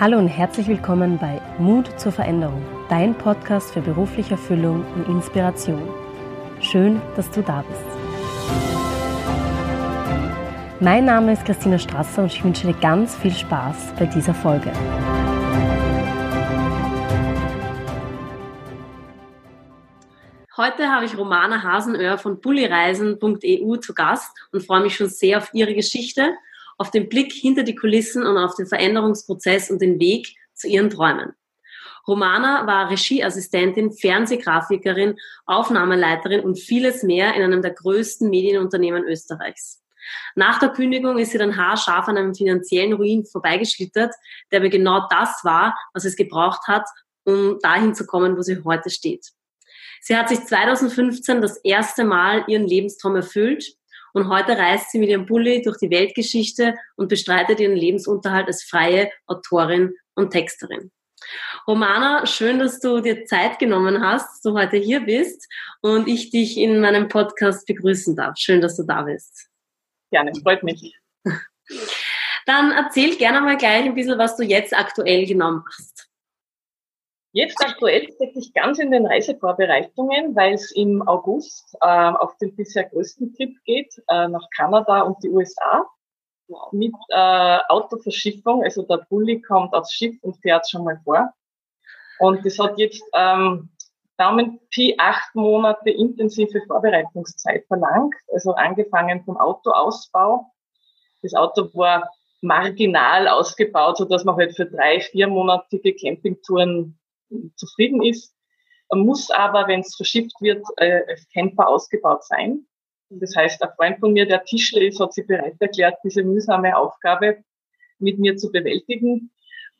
Hallo und herzlich willkommen bei Mut zur Veränderung, dein Podcast für berufliche Erfüllung und Inspiration. Schön, dass du da bist. Mein Name ist Christina Strasser und ich wünsche dir ganz viel Spaß bei dieser Folge. Heute habe ich Romana Hasenöhr von bullireisen.eu zu Gast und freue mich schon sehr auf ihre Geschichte auf den Blick hinter die Kulissen und auf den Veränderungsprozess und den Weg zu ihren Träumen. Romana war Regieassistentin, Fernsehgrafikerin, Aufnahmeleiterin und vieles mehr in einem der größten Medienunternehmen Österreichs. Nach der Kündigung ist sie dann haarscharf an einem finanziellen Ruin vorbeigeschlittert, der aber genau das war, was es gebraucht hat, um dahin zu kommen, wo sie heute steht. Sie hat sich 2015 das erste Mal ihren Lebenstraum erfüllt und heute reist sie mit ihrem Bulli durch die Weltgeschichte und bestreitet ihren Lebensunterhalt als freie Autorin und Texterin. Romana, schön, dass du dir Zeit genommen hast, dass du heute hier bist und ich dich in meinem Podcast begrüßen darf. Schön, dass du da bist. Gerne, freut mich. Dann erzähl gerne mal gleich ein bisschen, was du jetzt aktuell genau machst. Jetzt aktuell stecke ich ganz in den Reisevorbereitungen, weil es im August äh, auf den bisher größten Trip geht, äh, nach Kanada und die USA mit äh, Autoverschiffung. Also der Bulli kommt aufs Schiff und fährt schon mal vor. Und das hat jetzt ähm, Daumen Pi acht Monate intensive Vorbereitungszeit verlangt. Also angefangen vom Autoausbau. Das Auto war marginal ausgebaut, so dass man halt für drei, viermonatige Campingtouren zufrieden ist, muss aber, wenn es verschifft wird, äh, Camper ausgebaut sein. Das heißt, ein Freund von mir, der Tischler ist, hat sich bereit erklärt, diese mühsame Aufgabe mit mir zu bewältigen.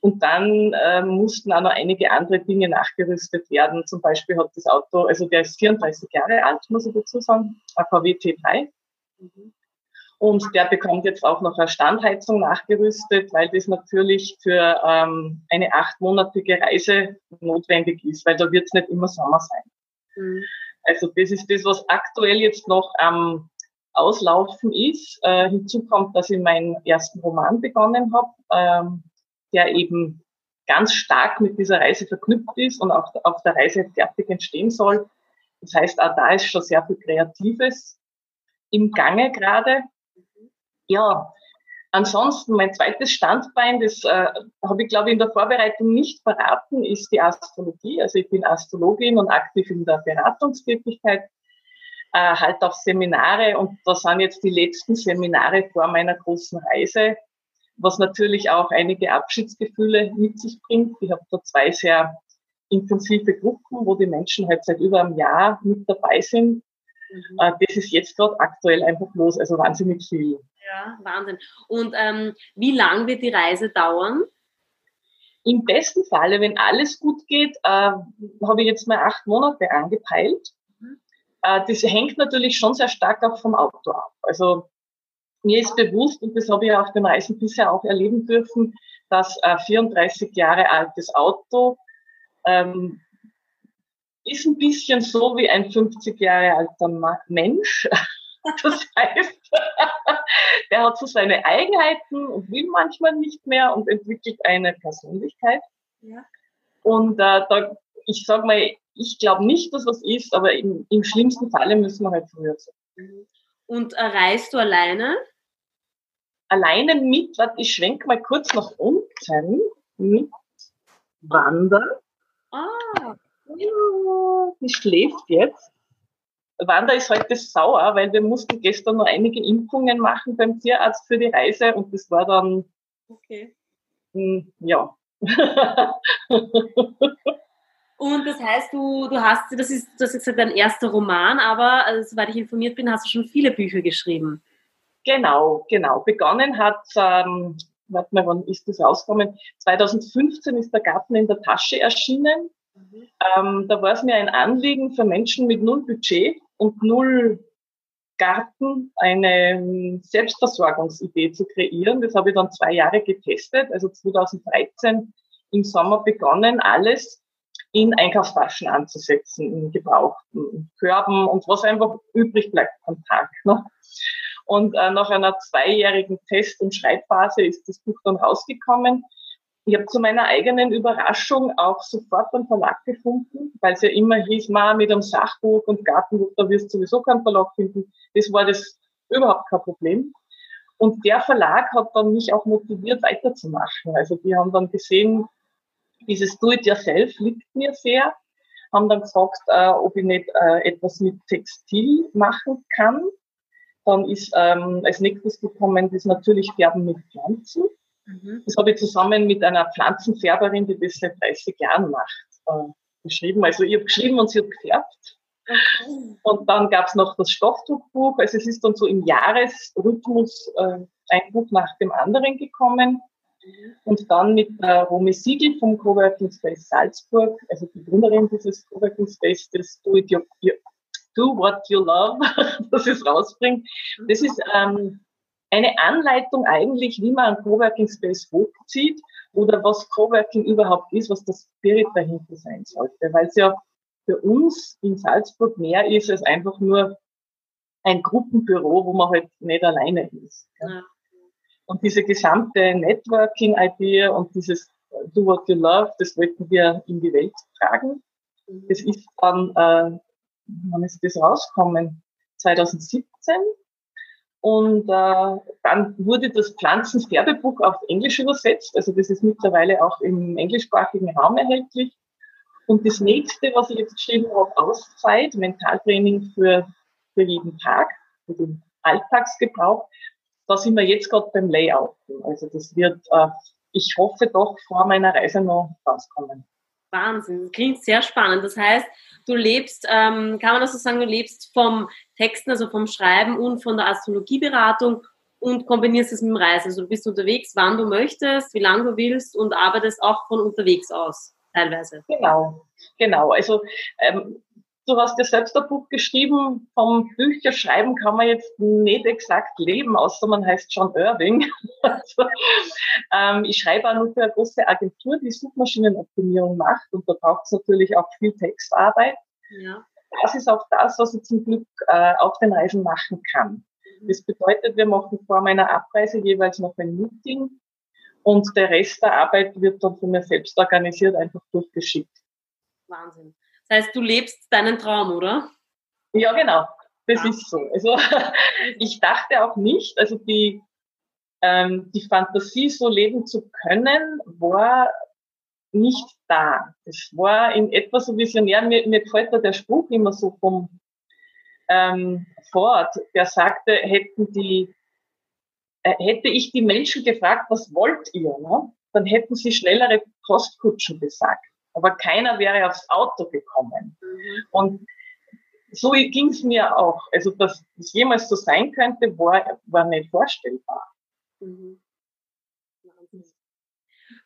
Und dann äh, mussten auch noch einige andere Dinge nachgerüstet werden. Zum Beispiel hat das Auto, also der ist 34 Jahre alt, muss ich dazu sagen, ein VW T3. Mhm. Und der bekommt jetzt auch noch eine Standheizung nachgerüstet, weil das natürlich für ähm, eine achtmonatige Reise notwendig ist, weil da wird es nicht immer Sommer sein. Mhm. Also das ist das, was aktuell jetzt noch am Auslaufen ist. Äh, hinzu kommt, dass ich meinen ersten Roman begonnen habe, ähm, der eben ganz stark mit dieser Reise verknüpft ist und auch auf der Reise fertig entstehen soll. Das heißt, auch da ist schon sehr viel Kreatives im Gange gerade. Ja, ansonsten mein zweites Standbein, das äh, habe ich glaube ich in der Vorbereitung nicht verraten, ist die Astrologie. Also ich bin Astrologin und aktiv in der Beratungstätigkeit, äh, halt auch Seminare und das sind jetzt die letzten Seminare vor meiner großen Reise, was natürlich auch einige Abschiedsgefühle mit sich bringt. Ich habe da zwei sehr intensive Gruppen, wo die Menschen halt seit über einem Jahr mit dabei sind. Mhm. Äh, das ist jetzt gerade aktuell einfach los, also wahnsinnig viel. Ja, Wahnsinn. Und ähm, wie lang wird die Reise dauern? Im besten Falle, wenn alles gut geht, äh, habe ich jetzt mal acht Monate angepeilt. Mhm. Äh, das hängt natürlich schon sehr stark auch vom Auto ab. Also mir ist bewusst, und das habe ich auf den Reisen bisher auch erleben dürfen, dass ein 34 Jahre altes Auto ähm, ist ein bisschen so wie ein 50 Jahre alter Mensch. Das heißt, der hat so seine Eigenheiten und will manchmal nicht mehr und entwickelt eine Persönlichkeit. Ja. Und äh, da, ich sag mal, ich glaube nicht, dass was ist, aber im, im schlimmsten Falle müssen wir halt früher sein. Und äh, reist du alleine? Alleine mit, warte, ich schwenke mal kurz nach unten, mit Wander. Ah. Die schläft jetzt. Wanda ist heute sauer, weil wir mussten gestern noch einige Impfungen machen beim Tierarzt für die Reise und das war dann, okay. Mh, hm, ja. und das heißt, du, du hast, das ist, das ist dein erster Roman, aber also, soweit ich informiert bin, hast du schon viele Bücher geschrieben. Genau, genau. Begonnen hat, ähm, warte mal, wann ist das rausgekommen? 2015 ist der Garten in der Tasche erschienen. Mhm. Ähm, da war es mir ein Anliegen für Menschen mit null Budget und null Garten eine Selbstversorgungsidee zu kreieren. Das habe ich dann zwei Jahre getestet, also 2013 im Sommer begonnen, alles in Einkaufstaschen anzusetzen, in gebrauchten Körben und was einfach übrig bleibt am Tag. Ne? Und äh, nach einer zweijährigen Test- und Schreibphase ist das Buch dann rausgekommen. Ich habe zu meiner eigenen Überraschung auch sofort einen Verlag gefunden, weil es ja immer hieß, ma, mit einem Sachbuch und Gartenbuch, da wirst du sowieso keinen Verlag finden. Das war das überhaupt kein Problem. Und der Verlag hat dann mich auch motiviert, weiterzumachen. Also die haben dann gesehen, dieses Do-it-yourself liegt mir sehr, haben dann gefragt, äh, ob ich nicht äh, etwas mit Textil machen kann. Dann ist ähm, als nächstes gekommen, das natürlich Färben mit Pflanzen. Mhm. Das habe ich zusammen mit einer Pflanzenfärberin, die das seit 30 Jahren macht, äh, geschrieben. Also ich habe geschrieben und sie hat gefärbt. Okay. Und dann gab es noch das Stoffdruckbuch. Also es ist dann so im Jahresrhythmus äh, ein Buch nach dem anderen gekommen. Mhm. Und dann mit der Romy Siegel vom Coworking Space Salzburg, also die Gründerin dieses Coworking Space, das Do, It Your, Do What You Love, das es rausbringt. Das ist ähm, eine Anleitung eigentlich, wie man einen Coworking Space hochzieht oder was Coworking überhaupt ist, was das Spirit dahinter sein sollte, weil es ja für uns in Salzburg mehr ist als einfach nur ein Gruppenbüro, wo man halt nicht alleine ist. Ja. Und diese gesamte Networking-Idee und dieses Do What You Love, das wollten wir in die Welt tragen. Mhm. Das ist dann, äh, wann ist das rausgekommen? 2017 und äh, dann wurde das Pflanzenfärbebuch auf Englisch übersetzt. Also das ist mittlerweile auch im englischsprachigen Raum erhältlich. Und das nächste, was ich jetzt geschrieben habe, Auszeit, Mentaltraining für, für jeden Tag, für den Alltagsgebrauch, da sind wir jetzt gerade beim Layouten. Also das wird, äh, ich hoffe doch, vor meiner Reise noch rauskommen. Wahnsinn, klingt sehr spannend. Das heißt, du lebst, ähm, kann man das so sagen, du lebst vom Texten, also vom Schreiben und von der Astrologieberatung und kombinierst es mit dem Reisen. Also du bist unterwegs, wann du möchtest, wie lange du willst und arbeitest auch von unterwegs aus teilweise. Genau, genau. Also ähm, du hast ja selbst ein Buch geschrieben, vom Bücherschreiben kann man jetzt nicht exakt leben, außer man heißt John Irving. also, ähm, ich schreibe auch nur für eine große Agentur, die Suchmaschinenoptimierung macht und da braucht es natürlich auch viel Textarbeit. Ja. Das ist auch das, was ich zum Glück äh, auf den Reisen machen kann. Mhm. Das bedeutet, wir machen vor meiner Abreise jeweils noch ein Meeting und der Rest der Arbeit wird dann von mir selbst organisiert, einfach durchgeschickt. Wahnsinn. Das heißt, du lebst deinen Traum, oder? Ja, genau. Das ja. ist so. Also ich dachte auch nicht, also die, ähm, die Fantasie, so leben zu können, war nicht da. Es war in etwa so visionär. Mir, mir gefällt da der Spruch immer so vom ähm, Ford, der sagte, hätten die, äh, hätte ich die Menschen gefragt, was wollt ihr, ne? dann hätten sie schnellere Postkutschen gesagt aber keiner wäre aufs Auto gekommen. Mhm. Und so ging es mir auch. Also, dass es jemals so sein könnte, war, war nicht vorstellbar. Mhm.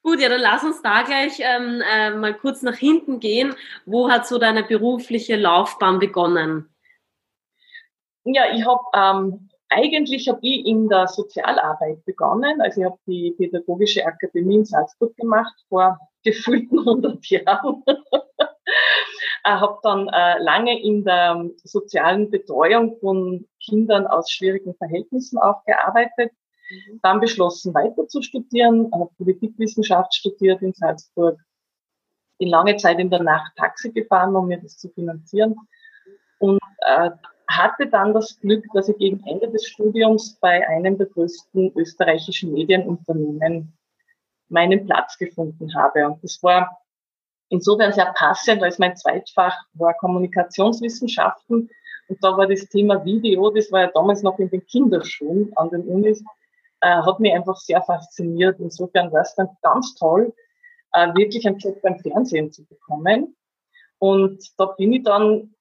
Gut, ja, dann lass uns da gleich ähm, äh, mal kurz nach hinten gehen. Wo hat so deine berufliche Laufbahn begonnen? Ja, ich habe ähm, eigentlich habe ich in der Sozialarbeit begonnen. Also ich habe die Pädagogische Akademie in Salzburg gemacht vor gefühlten 100 Jahren. habe dann äh, lange in der sozialen Betreuung von Kindern aus schwierigen Verhältnissen auch gearbeitet. Mhm. Dann beschlossen, weiter zu studieren, habe Politikwissenschaft studiert in Salzburg. Bin lange Zeit in der Nacht Taxi gefahren, um mir das zu finanzieren. Und äh, hatte dann das Glück, dass ich gegen Ende des Studiums bei einem der größten österreichischen Medienunternehmen meinen Platz gefunden habe. Und das war insofern sehr passend, weil es mein Zweitfach war Kommunikationswissenschaften. Und da war das Thema Video, das war ja damals noch in den Kinderschuhen an den Unis, äh, hat mich einfach sehr fasziniert. Insofern war es dann ganz toll, äh, wirklich einen Job beim Fernsehen zu bekommen. Und da bin ich dann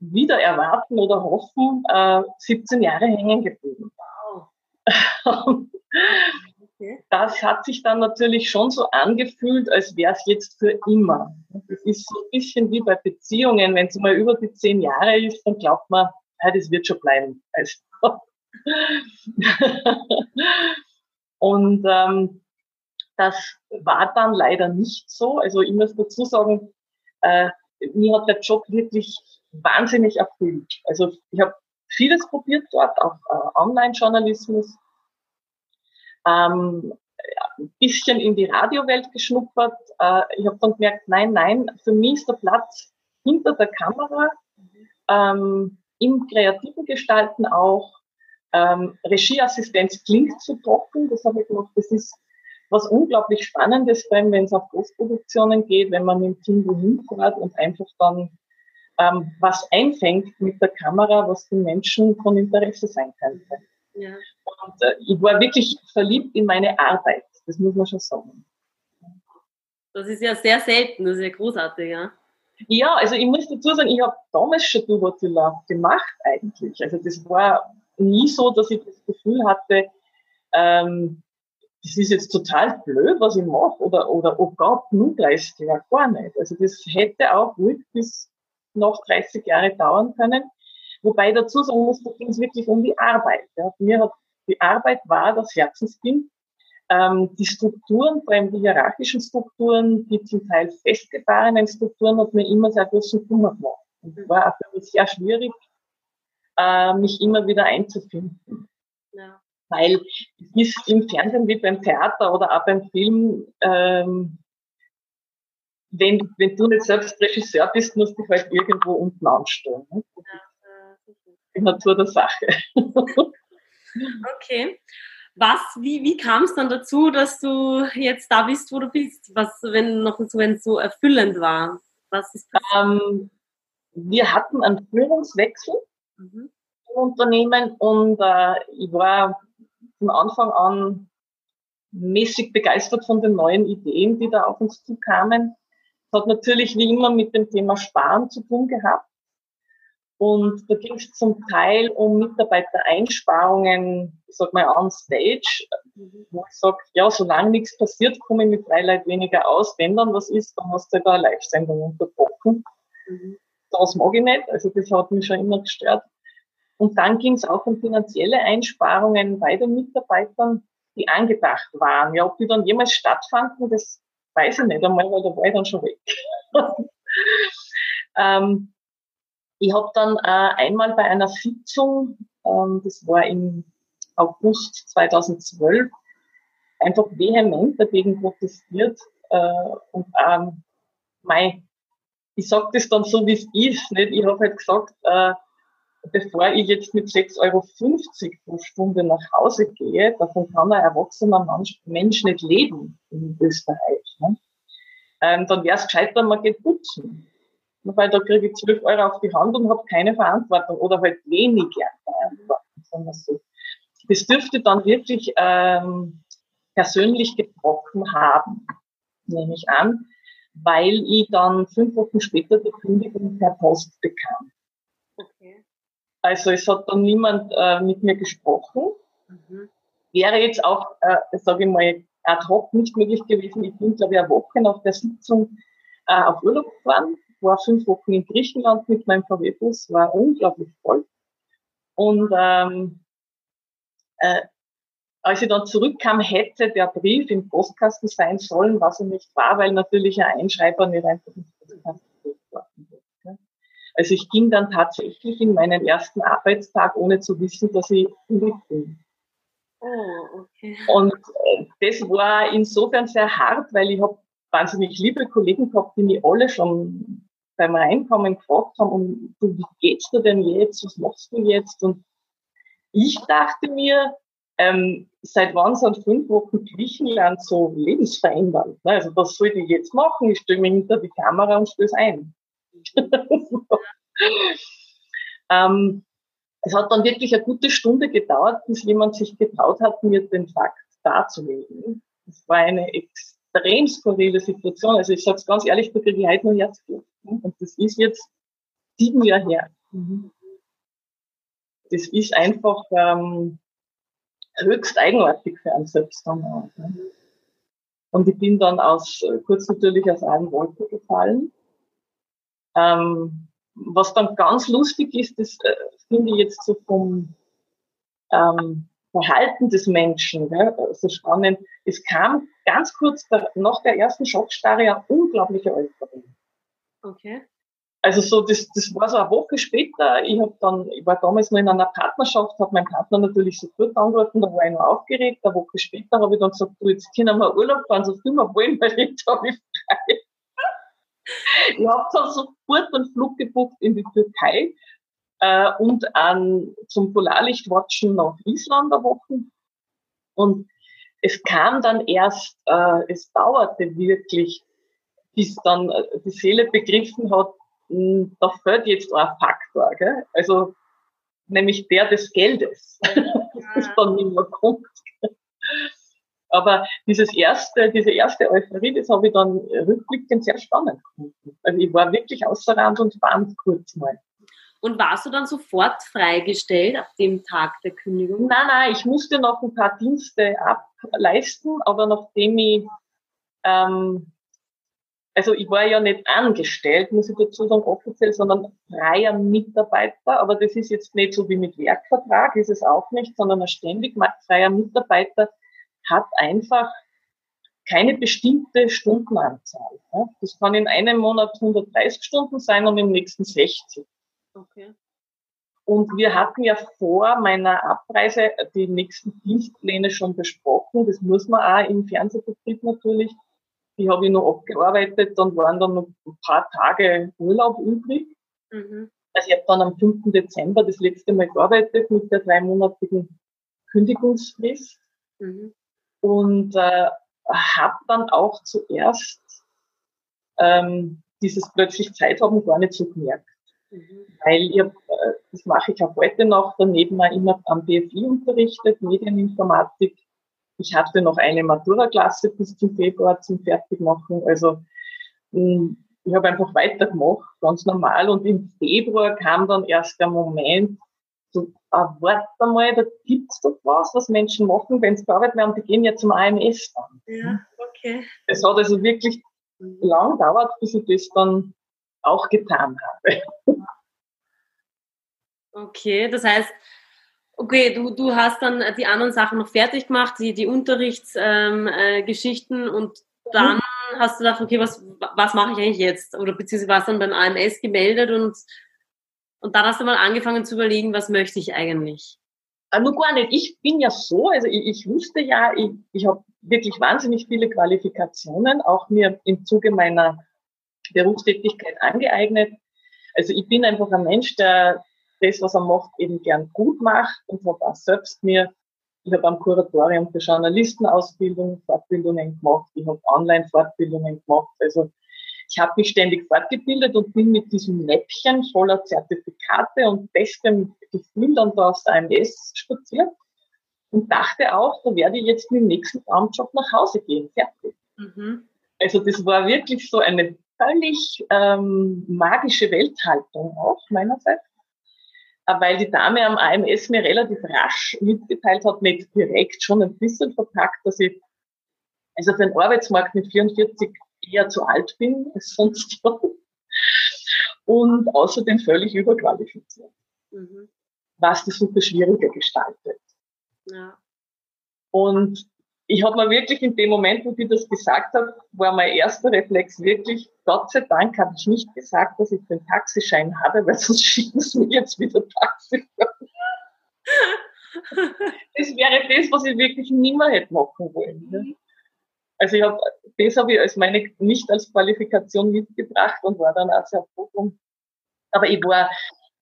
wieder erwarten oder hoffen, äh, 17 Jahre hängen geblieben. Wow. Das hat sich dann natürlich schon so angefühlt, als wäre es jetzt für immer. Das ist so ein bisschen wie bei Beziehungen. Wenn es mal über die zehn Jahre ist, dann glaubt man, ja, das wird schon bleiben. Also. Und ähm, das war dann leider nicht so. Also ich muss dazu sagen, äh, mir hat der Job wirklich wahnsinnig erfüllt. Also ich habe vieles probiert dort, auch äh, Online-Journalismus. Ähm, ein bisschen in die Radiowelt geschnuppert. Äh, ich habe dann gemerkt, nein, nein, für mich ist der Platz hinter der Kamera, ähm, im kreativen Gestalten auch. Ähm, Regieassistenz klingt zu trocken, das habe ich gemacht. Das ist was unglaublich Spannendes, wenn es auf Großproduktionen geht, wenn man im Team wohin fährt und einfach dann ähm, was einfängt mit der Kamera, was den Menschen von Interesse sein könnte. Ja. Und äh, ich war wirklich verliebt in meine Arbeit, das muss man schon sagen. Das ist ja sehr selten, das ist ja großartig, ja. Ja, also ich muss dazu sagen, ich habe damals schon Du What You Love gemacht eigentlich. Also das war nie so, dass ich das Gefühl hatte, ähm, das ist jetzt total blöd, was ich mache, oder, oder oh Gott, nun 30 Jahre gar nicht. Also das hätte auch ruhig bis noch 30 Jahre dauern können. Wobei dazu sagen muss, da ging es wirklich um die Arbeit. Ja. Mir hat die Arbeit war das Herzenskind. Ähm, die Strukturen, vor allem die hierarchischen Strukturen, die zum Teil festgefahrenen Strukturen, hat mir immer sehr großen Kummer gemacht. Und es war auch für mich sehr schwierig, äh, mich immer wieder einzufinden. Ja. Weil es ist im Fernsehen wie beim Theater oder auch beim Film, ähm, wenn, wenn du nicht selbst Regisseur bist, musst du dich halt irgendwo unten anstellen. Ne? Ja, die Natur der Sache. okay. Was, wie, wie kam es dann dazu, dass du jetzt da bist, wo du bist? Was, wenn noch so, wenn so erfüllend war? Was ist ähm, wir hatten einen Führungswechsel mhm. im Unternehmen und äh, ich war von Anfang an mäßig begeistert von den neuen Ideen, die da auf uns zukamen. Es hat natürlich wie immer mit dem Thema Sparen zu tun gehabt. Und da ging es zum Teil um Mitarbeitereinsparungen, ich sag mal, on stage, wo ich sage, ja, solange nichts passiert, komme ich mit drei Leuten weniger aus. Wenn dann was ist, dann hast du da eine Live-Sendung unterbrochen. Mhm. Das mag ich nicht, also das hat mich schon immer gestört. Und dann ging es auch um finanzielle Einsparungen bei den Mitarbeitern, die angedacht waren. Ja, ob die dann jemals stattfanden, das weiß ich nicht einmal, weil da war ich dann schon weg. ähm, ich habe dann äh, einmal bei einer Sitzung, ähm, das war im August 2012, einfach vehement dagegen protestiert äh, und ähm, mein, ich sage das dann so, wie es ist. Nicht? Ich habe halt gesagt, äh, bevor ich jetzt mit 6,50 Euro pro Stunde nach Hause gehe, davon kann ein erwachsener Mensch nicht leben in Österreich. Ne? Ähm, dann wäre es gescheiter, man geht putzen. Weil da kriege ich 12 Euro auf die Hand und habe keine Verantwortung oder halt weniger Verantwortung. Sagen so. Das dürfte dann wirklich ähm, persönlich gebrochen haben, nehme ich an, weil ich dann fünf Wochen später die Kündigung per Post bekam. Okay. Also es hat dann niemand äh, mit mir gesprochen. Mhm. Wäre jetzt auch, äh, sage ich mal, ad hoc nicht möglich gewesen. Ich bin, glaube ich, eine Woche nach der Sitzung äh, auf Urlaub gefahren, war fünf Wochen in Griechenland mit meinem VW-Bus, war unglaublich voll. Und ähm, äh, als ich dann zurückkam, hätte der Brief im Postkasten sein sollen, was er nicht war, weil natürlich ein Einschreiber nicht einfach ins Postkasten worden also ich ging dann tatsächlich in meinen ersten Arbeitstag, ohne zu wissen, dass ich kündigt bin. Oh, okay. Und äh, das war insofern sehr hart, weil ich habe wahnsinnig liebe Kollegen gehabt, die mich alle schon beim Reinkommen gefragt haben, und du, wie geht's dir denn jetzt? Was machst du jetzt? Und ich dachte mir, ähm, seit wann sind fünf Wochen Griechenland so lebensverändernd? Also was soll ich jetzt machen? Ich stelle mich hinter die Kamera und stöße ein. ähm, es hat dann wirklich eine gute Stunde gedauert, bis jemand sich getraut hat, mir den Fakt darzulegen. Das war eine extrem skurrile Situation. Also ich sage es ganz ehrlich, da kriege ich heute noch Herzblut. Und das ist jetzt sieben Jahre her. Das ist einfach ähm, höchst eigenartig für einen selbst. Und ich bin dann aus, kurz natürlich aus allen Wolken gefallen. Ähm, was dann ganz lustig ist, das äh, finde ich jetzt so vom ähm, Verhalten des Menschen gell, so spannend. Es kam ganz kurz der, nach der ersten Schockstarre eine unglaubliche Euphorie. Okay. also so, das, das war so eine Woche später. Ich habe dann, ich war damals noch in einer Partnerschaft, habe meinen Partner natürlich sofort angerufen, da war ich noch aufgeregt. Eine Woche später habe ich dann gesagt, du, jetzt können wir Urlaub fahren, so viel wir wollen, weil jetzt habe ich frei. ich habe dann sofort einen Flug gebucht in die Türkei äh, und an, zum Polarlichtwatchen nach Island eine Woche. Und es kam dann erst, äh, es dauerte wirklich, bis dann äh, die Seele begriffen hat, hm, da fällt jetzt ein Faktor, gell? also nämlich der des Geldes, das dann nicht mehr kommt. Aber dieses erste, diese erste Euphorie, das habe ich dann rückblickend sehr spannend gefunden. Also ich war wirklich außer Rand und Band kurz mal. Und warst du dann sofort freigestellt ab dem Tag der Kündigung? Nein, nein, ich musste noch ein paar Dienste ableisten, aber nachdem ich ähm, also ich war ja nicht angestellt, muss ich dazu sagen, offiziell, sondern freier Mitarbeiter. Aber das ist jetzt nicht so wie mit Werkvertrag, ist es auch nicht, sondern ein ständig freier Mitarbeiter hat einfach keine bestimmte Stundenanzahl. Das kann in einem Monat 130 Stunden sein und im nächsten 60. Okay. Und wir hatten ja vor meiner Abreise die nächsten Dienstpläne schon besprochen. Das muss man auch im Fernsehbetrieb natürlich die habe ich noch abgearbeitet, dann waren dann noch ein paar Tage Urlaub übrig. Mhm. Also ich habe dann am 5. Dezember das letzte Mal gearbeitet mit der dreimonatigen Kündigungsfrist mhm. und äh, habe dann auch zuerst ähm, dieses plötzlich Zeit haben gar nicht so gemerkt. Mhm. Weil ich hab, äh, das mache ich auch heute noch, daneben auch immer am BFI unterrichtet, Medieninformatik ich hatte noch eine Matura-Klasse bis zum Februar zum Fertigmachen. Also hm, ich habe einfach weitergemacht, ganz normal. Und im Februar kam dann erst der Moment, so, ah, warte mal, da gibt's doch was, was Menschen machen, wenn sie gearbeitet werden, die gehen ja zum AMS dann. Ja, okay. Es hat also wirklich lang gedauert, bis ich das dann auch getan habe. Okay, das heißt, Okay, du, du hast dann die anderen Sachen noch fertig gemacht, die, die Unterrichtsgeschichten ähm, äh, und dann mhm. hast du gedacht, okay, was, was mache ich eigentlich jetzt? Oder beziehungsweise warst dann beim AMS gemeldet und, und dann hast du mal angefangen zu überlegen, was möchte ich eigentlich? Äh, nur gar nicht. Ich bin ja so, also ich, ich wusste ja, ich, ich habe wirklich wahnsinnig viele Qualifikationen, auch mir im Zuge meiner Berufstätigkeit angeeignet. Also ich bin einfach ein Mensch, der das, was er macht, eben gern gut macht und habe auch selbst mir, ich habe am Kuratorium für Journalistenausbildung Fortbildungen gemacht, ich habe Online-Fortbildungen gemacht, also ich habe mich ständig fortgebildet und bin mit diesem Läppchen voller Zertifikate und bestem Gefühl dann da aus der AMS spaziert und dachte auch, da werde ich jetzt mit dem nächsten Traumjob nach Hause gehen. Fertig. Mhm. Also das war wirklich so eine völlig ähm, magische Welthaltung auch meinerseits. Äh, weil die Dame am AMS mir relativ rasch mitgeteilt hat, nicht direkt, schon ein bisschen verpackt, dass ich also für den Arbeitsmarkt mit 44 eher zu alt bin als sonst und außerdem völlig überqualifiziert, mhm. was die Suche schwieriger gestaltet. Ja. Und ich habe mir wirklich in dem Moment, wo die das gesagt hat, war mein erster Reflex wirklich, Gott sei Dank habe ich nicht gesagt, dass ich den Taxischein habe, weil sonst schicken sie mir jetzt wieder Taxi. das wäre das, was ich wirklich nimmer hätte machen wollen. Ne? Also ich habe, das habe ich als meine, nicht als Qualifikation mitgebracht und war dann auch sehr froh. Aber ich war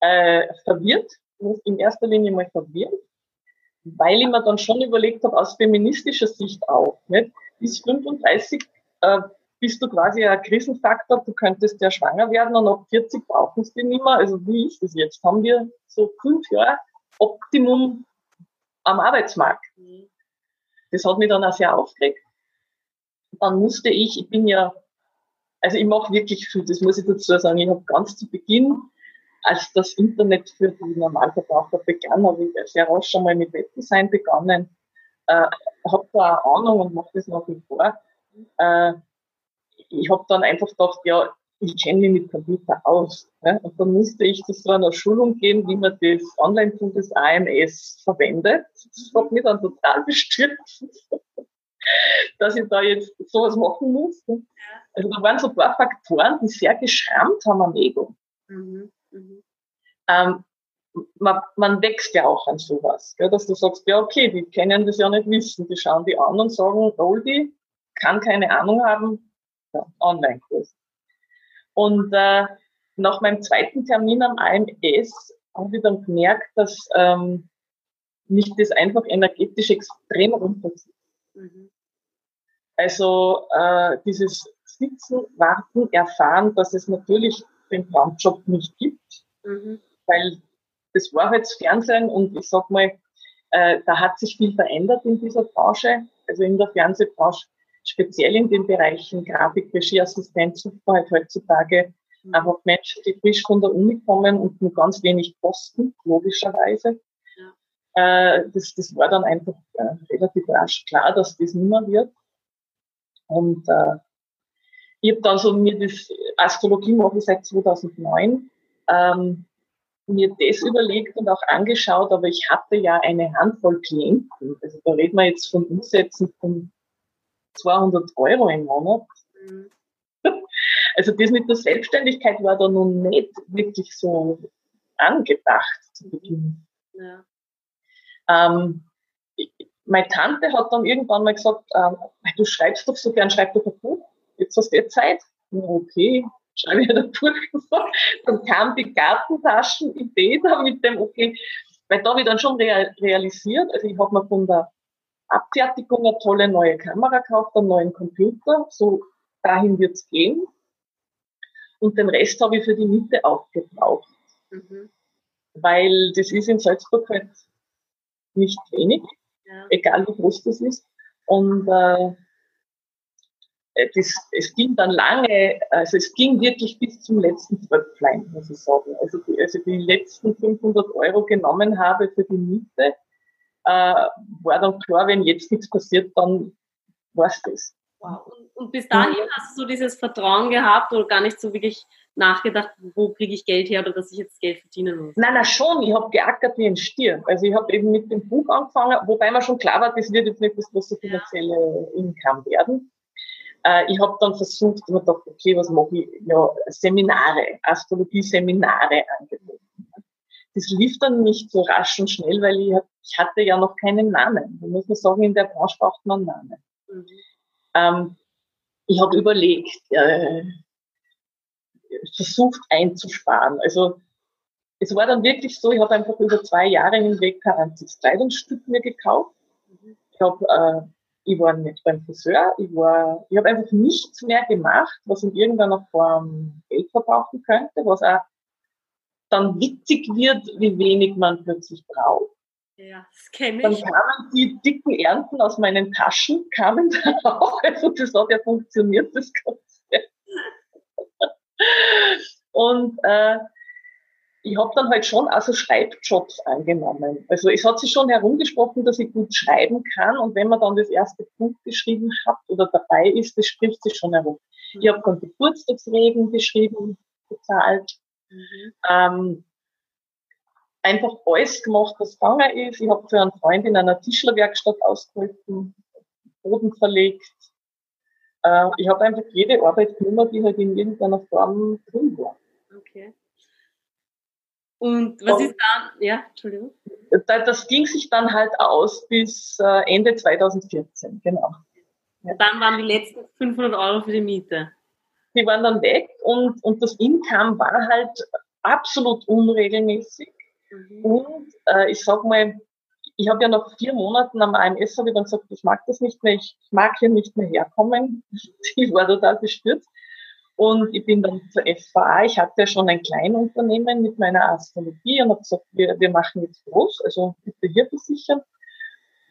äh, verwirrt, in erster Linie mal verwirrt weil ich mir dann schon überlegt habe, aus feministischer Sicht auch, nicht? bis 35 äh, bist du quasi ein Krisenfaktor, du könntest ja schwanger werden und ab 40 brauchen sie nicht mehr. Also wie ist das jetzt? Haben wir so fünf Jahre Optimum am Arbeitsmarkt? Das hat mich dann auch sehr aufgeregt. Dann musste ich, ich bin ja, also ich mache wirklich viel, das muss ich dazu sagen, ich habe ganz zu Beginn als das Internet für die Normalverbraucher begann, habe ich sehr rasch schon mal mit Webdesign begonnen. Äh, habe da eine Ahnung und mache das nach wie vor. Äh, ich habe dann einfach gedacht, ja, ich kenne mich mit Computer aus. Ne? Und dann musste ich zu so einer Schulung gehen, wie man das Online-Tool des AMS verwendet. Das hat mich dann total bestürzt, dass ich da jetzt sowas machen muss. Also da waren so ein paar Faktoren, die sehr geschrammt haben am Ego. Mhm. Mhm. Ähm, man, man wächst ja auch an sowas, gell, dass du sagst, ja okay, die kennen das ja nicht wissen, die schauen die an und sagen, Oldie, kann keine Ahnung haben, ja, Online-Kurs. Und äh, nach meinem zweiten Termin am AMS habe ich dann gemerkt, dass ähm, mich das einfach energetisch extrem runterzieht. Mhm. Also äh, dieses Sitzen, Warten, Erfahren, dass es natürlich den Traumjob nicht gibt, mhm. weil das war halt das Fernsehen und ich sag mal, äh, da hat sich viel verändert in dieser Branche, also in der Fernsehbranche, speziell in den Bereichen Grafik, Regieassistent, super halt heutzutage mhm. einfach Menschen, die frisch von der Uni kommen und nur ganz wenig kosten, logischerweise. Ja. Äh, das, das war dann einfach äh, relativ rasch klar, dass das nicht mehr wird. Und äh, ich habe dann so mir das Astrologie mache ich seit 2009. Ähm, mir das überlegt und auch angeschaut, aber ich hatte ja eine Handvoll Klienten. Also da reden wir jetzt von Umsätzen von 200 Euro im Monat. Mhm. Also das mit der Selbstständigkeit war da nun nicht wirklich so angedacht zu Beginn. Ja. Ähm, meine Tante hat dann irgendwann mal gesagt, ähm, du schreibst doch so gern, schreib doch ein Buch, jetzt hast du eh Zeit. Okay, schreibe ich ein Buch. dann kam die Gartentaschen-Idee da mit dem, okay, weil da habe ich dann schon realisiert, also ich habe mir von der Abfertigung eine tolle neue Kamera gekauft, einen neuen Computer, so dahin wird's gehen. Und den Rest habe ich für die Miete aufgebraucht. Mhm. Weil das ist in Salzburg halt nicht wenig, ja. egal wie groß das ist. Und äh, das, es ging dann lange, also es ging wirklich bis zum letzten Tröpflein, muss ich sagen. Also die, also die letzten 500 Euro genommen habe für die Miete, äh, war dann klar, wenn jetzt nichts passiert, dann war's das. Wow. Und, und bis dahin ja. hast du so dieses Vertrauen gehabt oder gar nicht so wirklich nachgedacht, wo kriege ich Geld her oder dass ich jetzt Geld verdienen muss? Nein, nein, schon. Ich habe geackert wie ein Stier. Also ich habe eben mit dem Buch angefangen, wobei mir schon klar war, das wird jetzt nicht das große finanzielle Income werden. Äh, ich habe dann versucht, und gedacht, okay, was mache ich? Ja, Seminare, Astrologie-Seminare angeboten. Das lief dann nicht so rasch und schnell, weil ich, ich hatte ja noch keinen Namen. Da muss man sagen, in der Branche braucht man einen Namen. Mhm. Ähm, ich habe überlegt, äh, versucht einzusparen. Also es war dann wirklich so, ich habe einfach über zwei Jahre hinweg einziges Kleidungsstück mehr gekauft. Ich habe äh, ich war nicht beim Friseur, ich war, ich habe einfach nichts mehr gemacht, was in irgendeiner Form Geld verbrauchen könnte, was auch dann witzig wird, wie wenig man plötzlich braucht. Ja, das kenne ich. Dann kamen die dicken Ernten aus meinen Taschen, kamen dann auch. Also das hat ja funktioniert, das Konzept. Und äh, ich habe dann halt schon also Schreibjobs angenommen. Also es hat sich schon herumgesprochen, dass ich gut schreiben kann und wenn man dann das erste Buch geschrieben hat oder dabei ist, das spricht sich schon herum. Ich habe dann Geburtstagsreden geschrieben, bezahlt. Mhm. Ähm, einfach alles gemacht, was gegangen ist. Ich habe für einen Freund in einer Tischlerwerkstatt ausgeholfen, Boden verlegt. Äh, ich habe einfach jede Arbeit genommen, die halt in irgendeiner Form drin war. Okay. Und was und, ist dann, ja, Entschuldigung. Das ging sich dann halt aus bis äh, Ende 2014, genau. Ja. Dann waren die letzten 500 Euro für die Miete. Die waren dann weg und, und das Income war halt absolut unregelmäßig. Mhm. Und äh, ich sag mal, ich habe ja nach vier Monaten am AMS habe ich dann gesagt, ich mag das nicht mehr, ich mag hier nicht mehr herkommen. Ich war total bestürzt. Und ich bin dann zur FVA. Ich hatte schon ein Kleinunternehmen mit meiner Astrologie und habe gesagt, wir, wir machen jetzt groß, also bitte hier versichern.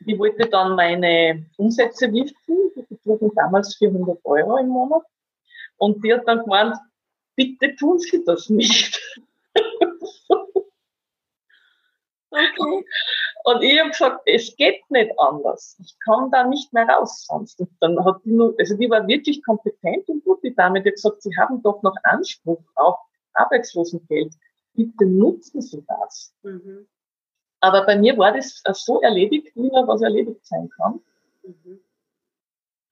Ich wollte dann meine Umsätze liften, die betrugen damals 400 Euro im Monat. Und die hat dann gemeint, bitte tun Sie das nicht. Okay. Und ich habe gesagt, es geht nicht anders. Ich kann da nicht mehr raus sonst. Und dann hat die nur, also die war wirklich kompetent und gut, die Dame, die hat gesagt, Sie haben doch noch Anspruch auf Arbeitslosengeld. Bitte nutzen Sie das. Mhm. Aber bei mir war das so erledigt, wie nur was erledigt sein kann. Mhm.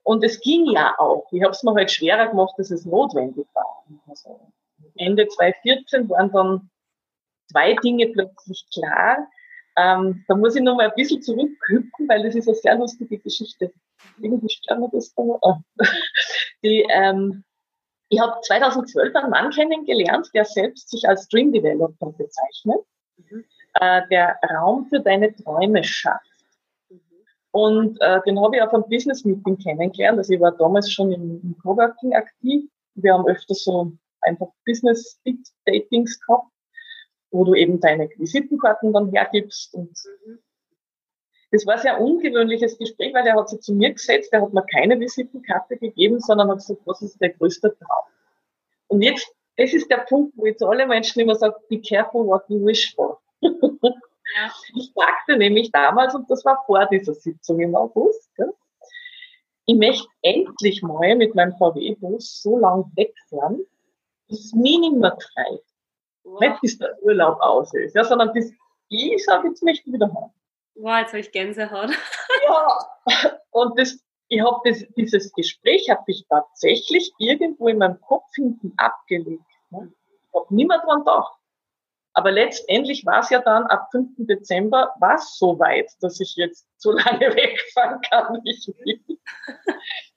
Und es ging ja auch. Ich habe es mir halt schwerer gemacht, dass es notwendig war. Also, Ende 2014 waren dann zwei Dinge plötzlich klar. Ähm, da muss ich noch mal ein bisschen zurückhüpfen, weil das ist eine sehr lustige Geschichte. Irgendwie stört mir das da noch. Ah. Die, ähm, ich habe 2012 einen Mann kennengelernt, der selbst sich als Dream Developer bezeichnet, mhm. äh, der Raum für deine Träume schafft. Mhm. Und äh, den habe ich auf einem Business Meeting kennengelernt. Also ich war damals schon im, im Coworking aktiv. Wir haben öfter so einfach Business Datings gehabt wo du eben deine Visitenkarten dann hergibst. Und das war ein sehr ungewöhnliches Gespräch, weil er hat sich zu mir gesetzt, er hat mir keine Visitenkarte gegeben, sondern hat gesagt, was ist der größte Traum? Und jetzt, das ist der Punkt, wo jetzt alle Menschen immer sagen, be careful what you wish for. Ja. Ich sagte nämlich damals, und das war vor dieser Sitzung im August, ja, ich möchte endlich mal mit meinem VW-Bus so lang wegfahren, bis es mir nicht mehr treibt. Wow. Nicht bis der Urlaub aus ist, ja, sondern bis ich sage, jetzt möchte ich wieder haben. Wow, jetzt habe ich Gänsehaut. ja, und das, ich habe das, dieses Gespräch habe ich tatsächlich irgendwo in meinem Kopf hinten abgelegt. Ne? Ich habe nicht mehr dran gedacht. Aber letztendlich war es ja dann ab 5. Dezember war es so weit, dass ich jetzt so lange wegfahren kann, wie ich will.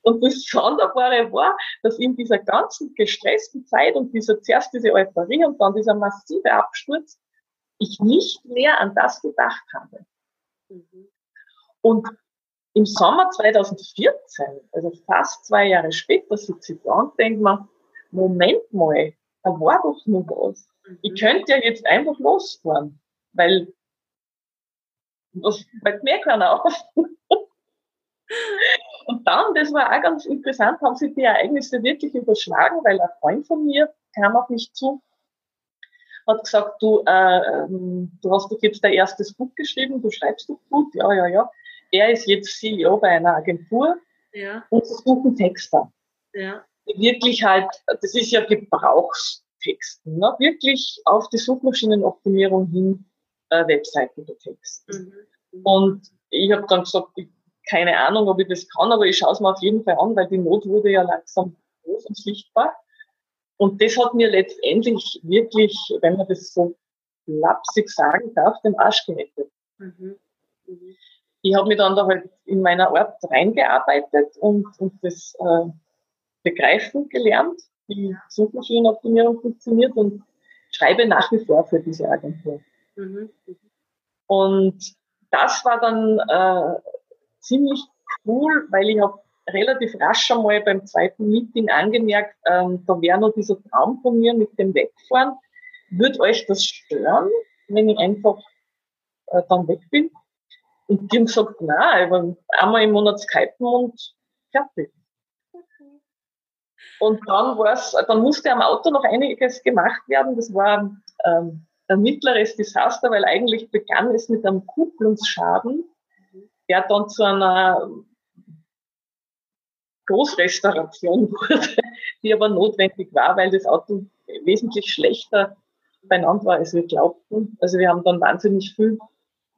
Und das Sonderbare war, dass in dieser ganzen gestressten Zeit und dieser zuerst diese Euphorie und dann dieser massive Absturz, ich nicht mehr an das gedacht habe. Mhm. Und im Sommer 2014, also fast zwei Jahre später, sitze ich da und denke mir, Moment mal, da war doch noch was. Mhm. Ich könnte ja jetzt einfach losfahren, weil das fällt mir keiner auf. Und dann, das war auch ganz interessant, haben sich die Ereignisse wirklich überschlagen, weil ein Freund von mir kam auf mich zu, hat gesagt, du, äh, ähm, du hast doch jetzt dein erstes Buch geschrieben, du schreibst doch gut, ja, ja, ja. Er ist jetzt CEO bei einer Agentur ja. und sie suchen Texter. Ja. Die wirklich halt, das ist ja Gebrauchstexten, ne? wirklich auf die Suchmaschinenoptimierung hin äh, Webseiten betexten. Mhm. Und ich habe dann gesagt, ich keine Ahnung, ob ich das kann, aber ich schaue es mir auf jeden Fall an, weil die Not wurde ja langsam groß und sichtbar. Und das hat mir letztendlich wirklich, wenn man das so lapsig sagen darf, den Arsch gerettet. Mhm. Mhm. Ich habe mich dann da halt in meiner Art reingearbeitet und, und das äh, begreifen gelernt, wie Suchmaschinenoptimierung funktioniert und schreibe nach wie vor für diese Agentur. Mhm. mhm. Und das war dann äh, ziemlich cool, weil ich habe relativ rasch einmal beim zweiten Meeting angemerkt, ähm, da wäre noch dieser Traum von mir mit dem Wegfahren. Würde euch das stören, wenn ich einfach äh, dann weg bin? Und die haben gesagt, nein, einmal im Monat skypen und fertig. Und dann war's, dann musste am Auto noch einiges gemacht werden. Das war ähm, ein mittleres Desaster, weil eigentlich begann es mit einem Kupplungsschaden der dann zu einer Großrestauration wurde, die aber notwendig war, weil das Auto wesentlich schlechter beieinander war, als wir glaubten. Also wir haben dann wahnsinnig viel,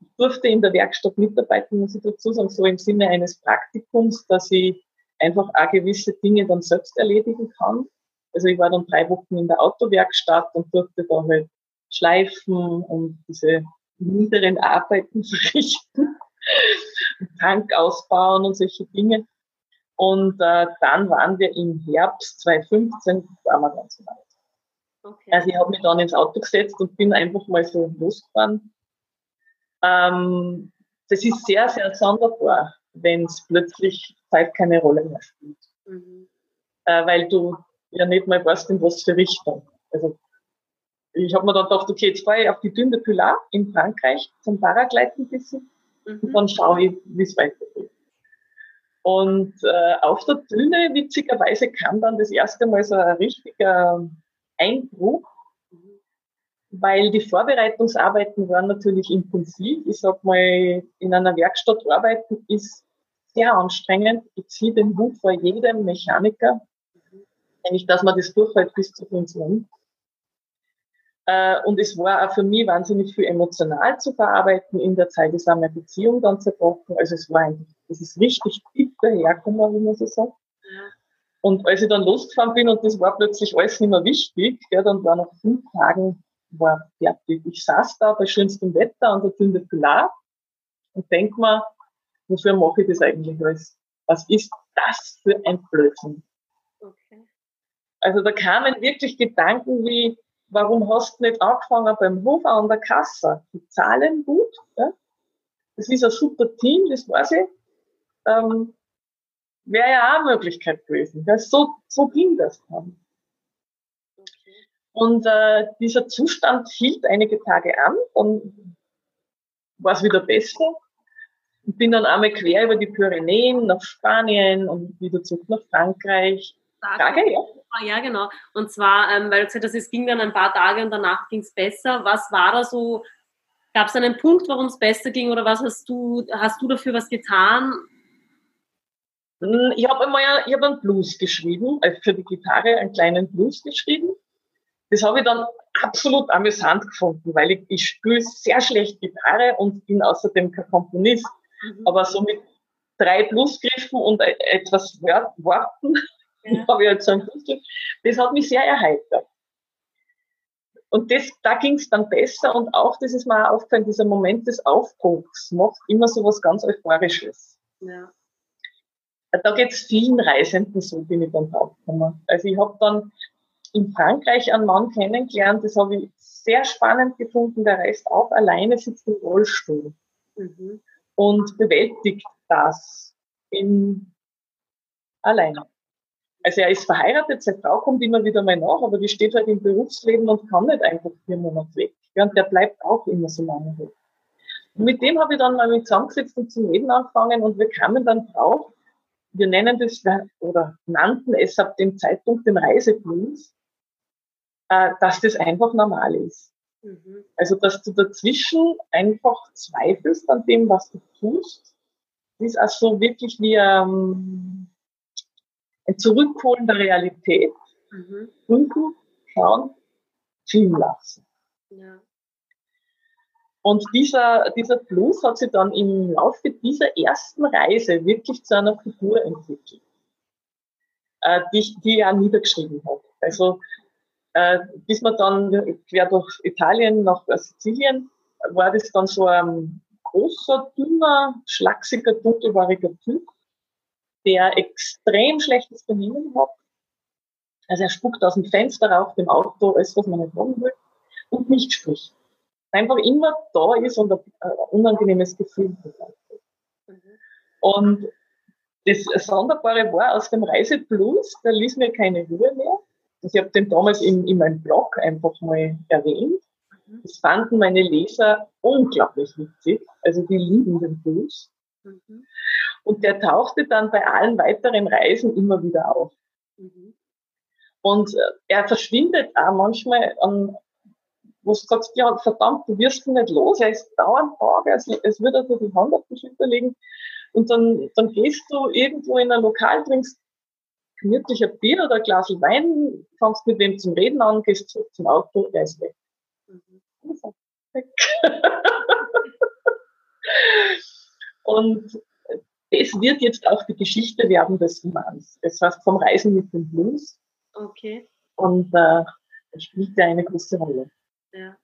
ich durfte in der Werkstatt mitarbeiten, muss ich dazu sagen, so im Sinne eines Praktikums, dass ich einfach auch gewisse Dinge dann selbst erledigen kann. Also ich war dann drei Wochen in der Autowerkstatt und durfte da halt schleifen und diese niederen Arbeiten verrichten. Tank ausbauen und solche Dinge. Und äh, dann waren wir im Herbst 2015, waren wir ganz weit. Okay. Also ich habe mich dann ins Auto gesetzt und bin einfach mal so losgefahren. Ähm, das ist sehr, sehr sonderbar, wenn es plötzlich Zeit keine Rolle mehr spielt. Mhm. Äh, weil du ja nicht mal weißt, in was für Richtung. Also ich habe mir dann gedacht, okay, jetzt fahre ich auf die Dünne Pilar in Frankreich zum Paragliden bisschen. Und dann schaue ich, wie es weitergeht. Und äh, auf der Bühne, witzigerweise, kam dann das erste Mal so ein richtiger Einbruch, weil die Vorbereitungsarbeiten waren natürlich intensiv. Ich sag mal, in einer Werkstatt arbeiten ist sehr anstrengend. Ich ziehe den Hut vor jedem Mechaniker, nämlich dass man das durchhält bis zur Pension. Äh, und es war auch für mich wahnsinnig viel emotional zu verarbeiten. In der Zeit ist auch meine Beziehung dann zerbrochen. Also es war eigentlich, es ist richtig dick dahergekommen, wie man so sagt. Und als ich dann losgefahren bin und das war plötzlich alles nicht mehr wichtig, ja, dann war nach fünf Tagen war fertig. Ich saß da bei schönstem Wetter an der Tünde Pilar und denk mir, wofür mache ich das eigentlich alles? Was ist das für ein Blödsinn? Okay. Also da kamen wirklich Gedanken wie, warum hast du nicht angefangen beim Hof an der Kasse? Die zahlen gut, ja? das ist ein super Team, das weiß ich. Ähm, Wäre ja auch eine Möglichkeit gewesen. Ja, so, so ging das dann. Okay. Und äh, dieser Zustand hielt einige Tage an, dann war es wieder besser. Und bin dann einmal quer über die Pyrenäen nach Spanien und wieder zurück nach Frankreich. Frage, ja. Ah, ja, genau. Und zwar, ähm, weil du gesagt hast, es ging dann ein paar Tage und danach ging es besser. Was war da so? Gab es einen Punkt, warum es besser ging oder was hast du, hast du dafür was getan? Hm, ich habe einmal ich hab einen Blues geschrieben, also für die Gitarre einen kleinen Blues geschrieben. Das habe ich dann absolut amüsant gefunden, weil ich, ich spiele sehr schlecht Gitarre und bin außerdem kein Komponist. Mhm. Aber so mit drei Bluesgriffen und e, etwas Worten ja. habe ich halt so ein Bluesgriff. Das hat mich sehr erheitert. Und das, da ging es dann besser und auch, das ist mir auch aufgefallen, dieser Moment des Aufbruchs macht immer so was ganz Euphorisches. Ja da geht es vielen Reisenden so, bin ich dann draufgekommen. Also ich habe dann in Frankreich einen Mann kennengelernt, das habe ich sehr spannend gefunden, der reist auch alleine, sitzt im Rollstuhl mhm. und bewältigt das in alleine. Also er ist verheiratet, seine Frau kommt immer wieder mal nach, aber die steht halt im Berufsleben und kann nicht einfach vier Monate weg. Ja, und der bleibt auch immer so lange weg. Und mit dem habe ich dann mal mit zusammengesetzt und zum Reden angefangen und wir kamen dann drauf, wir nennen das oder nannten es ab dem Zeitpunkt den Reiseblues, äh, dass das einfach normal ist. Mhm. Also, dass du dazwischen einfach zweifelst an dem, was du tust, ist also wirklich wie ähm, ein Zurückholen der Realität, mhm. prüfen, schauen, ziehen lassen. Ja. Und dieser, dieser Fluss hat sich dann im Laufe dieser ersten Reise wirklich zu einer Figur entwickelt, äh, die, die er niedergeschrieben hat. Also äh, bis man dann quer durch Italien nach Sizilien war das dann so ein großer, dünner, schlachsiger, dunkelhaariger Typ, der extrem schlechtes Benehmen hat. Also er spuckt aus dem Fenster rauf dem Auto, alles, was man nicht haben will, und nicht spricht einfach immer da ist und ein, unangenehmes Gefühl hat. Und das Sonderbare war aus dem Reiseblues, da ließ mir keine Ruhe mehr. Ich habe den damals in, in meinem Blog einfach mal erwähnt. Das fanden meine Leser unglaublich witzig. Also die lieben den Blues. Mhm. Und der tauchte dann bei allen weiteren Reisen immer wieder auf. Mhm. Und äh, er verschwindet auch manchmal an, wo du sagst, ja, verdammt, du wirst ihn nicht los, er ist dauernd da, es, es wird also die Hand auf die Schulter legen. Und dann, dann gehst du irgendwo in ein Lokal, trinkst gemütlich ein Bier oder ein Glas Wein, fangst mit dem zum Reden an, gehst zurück zum Auto, er ist weg. Mhm. weg. Und es wird jetzt auch die Geschichte werden des Romans. Das heißt vom Reisen mit dem Blues. Okay. Und äh, spielt ja eine große Rolle. Ja.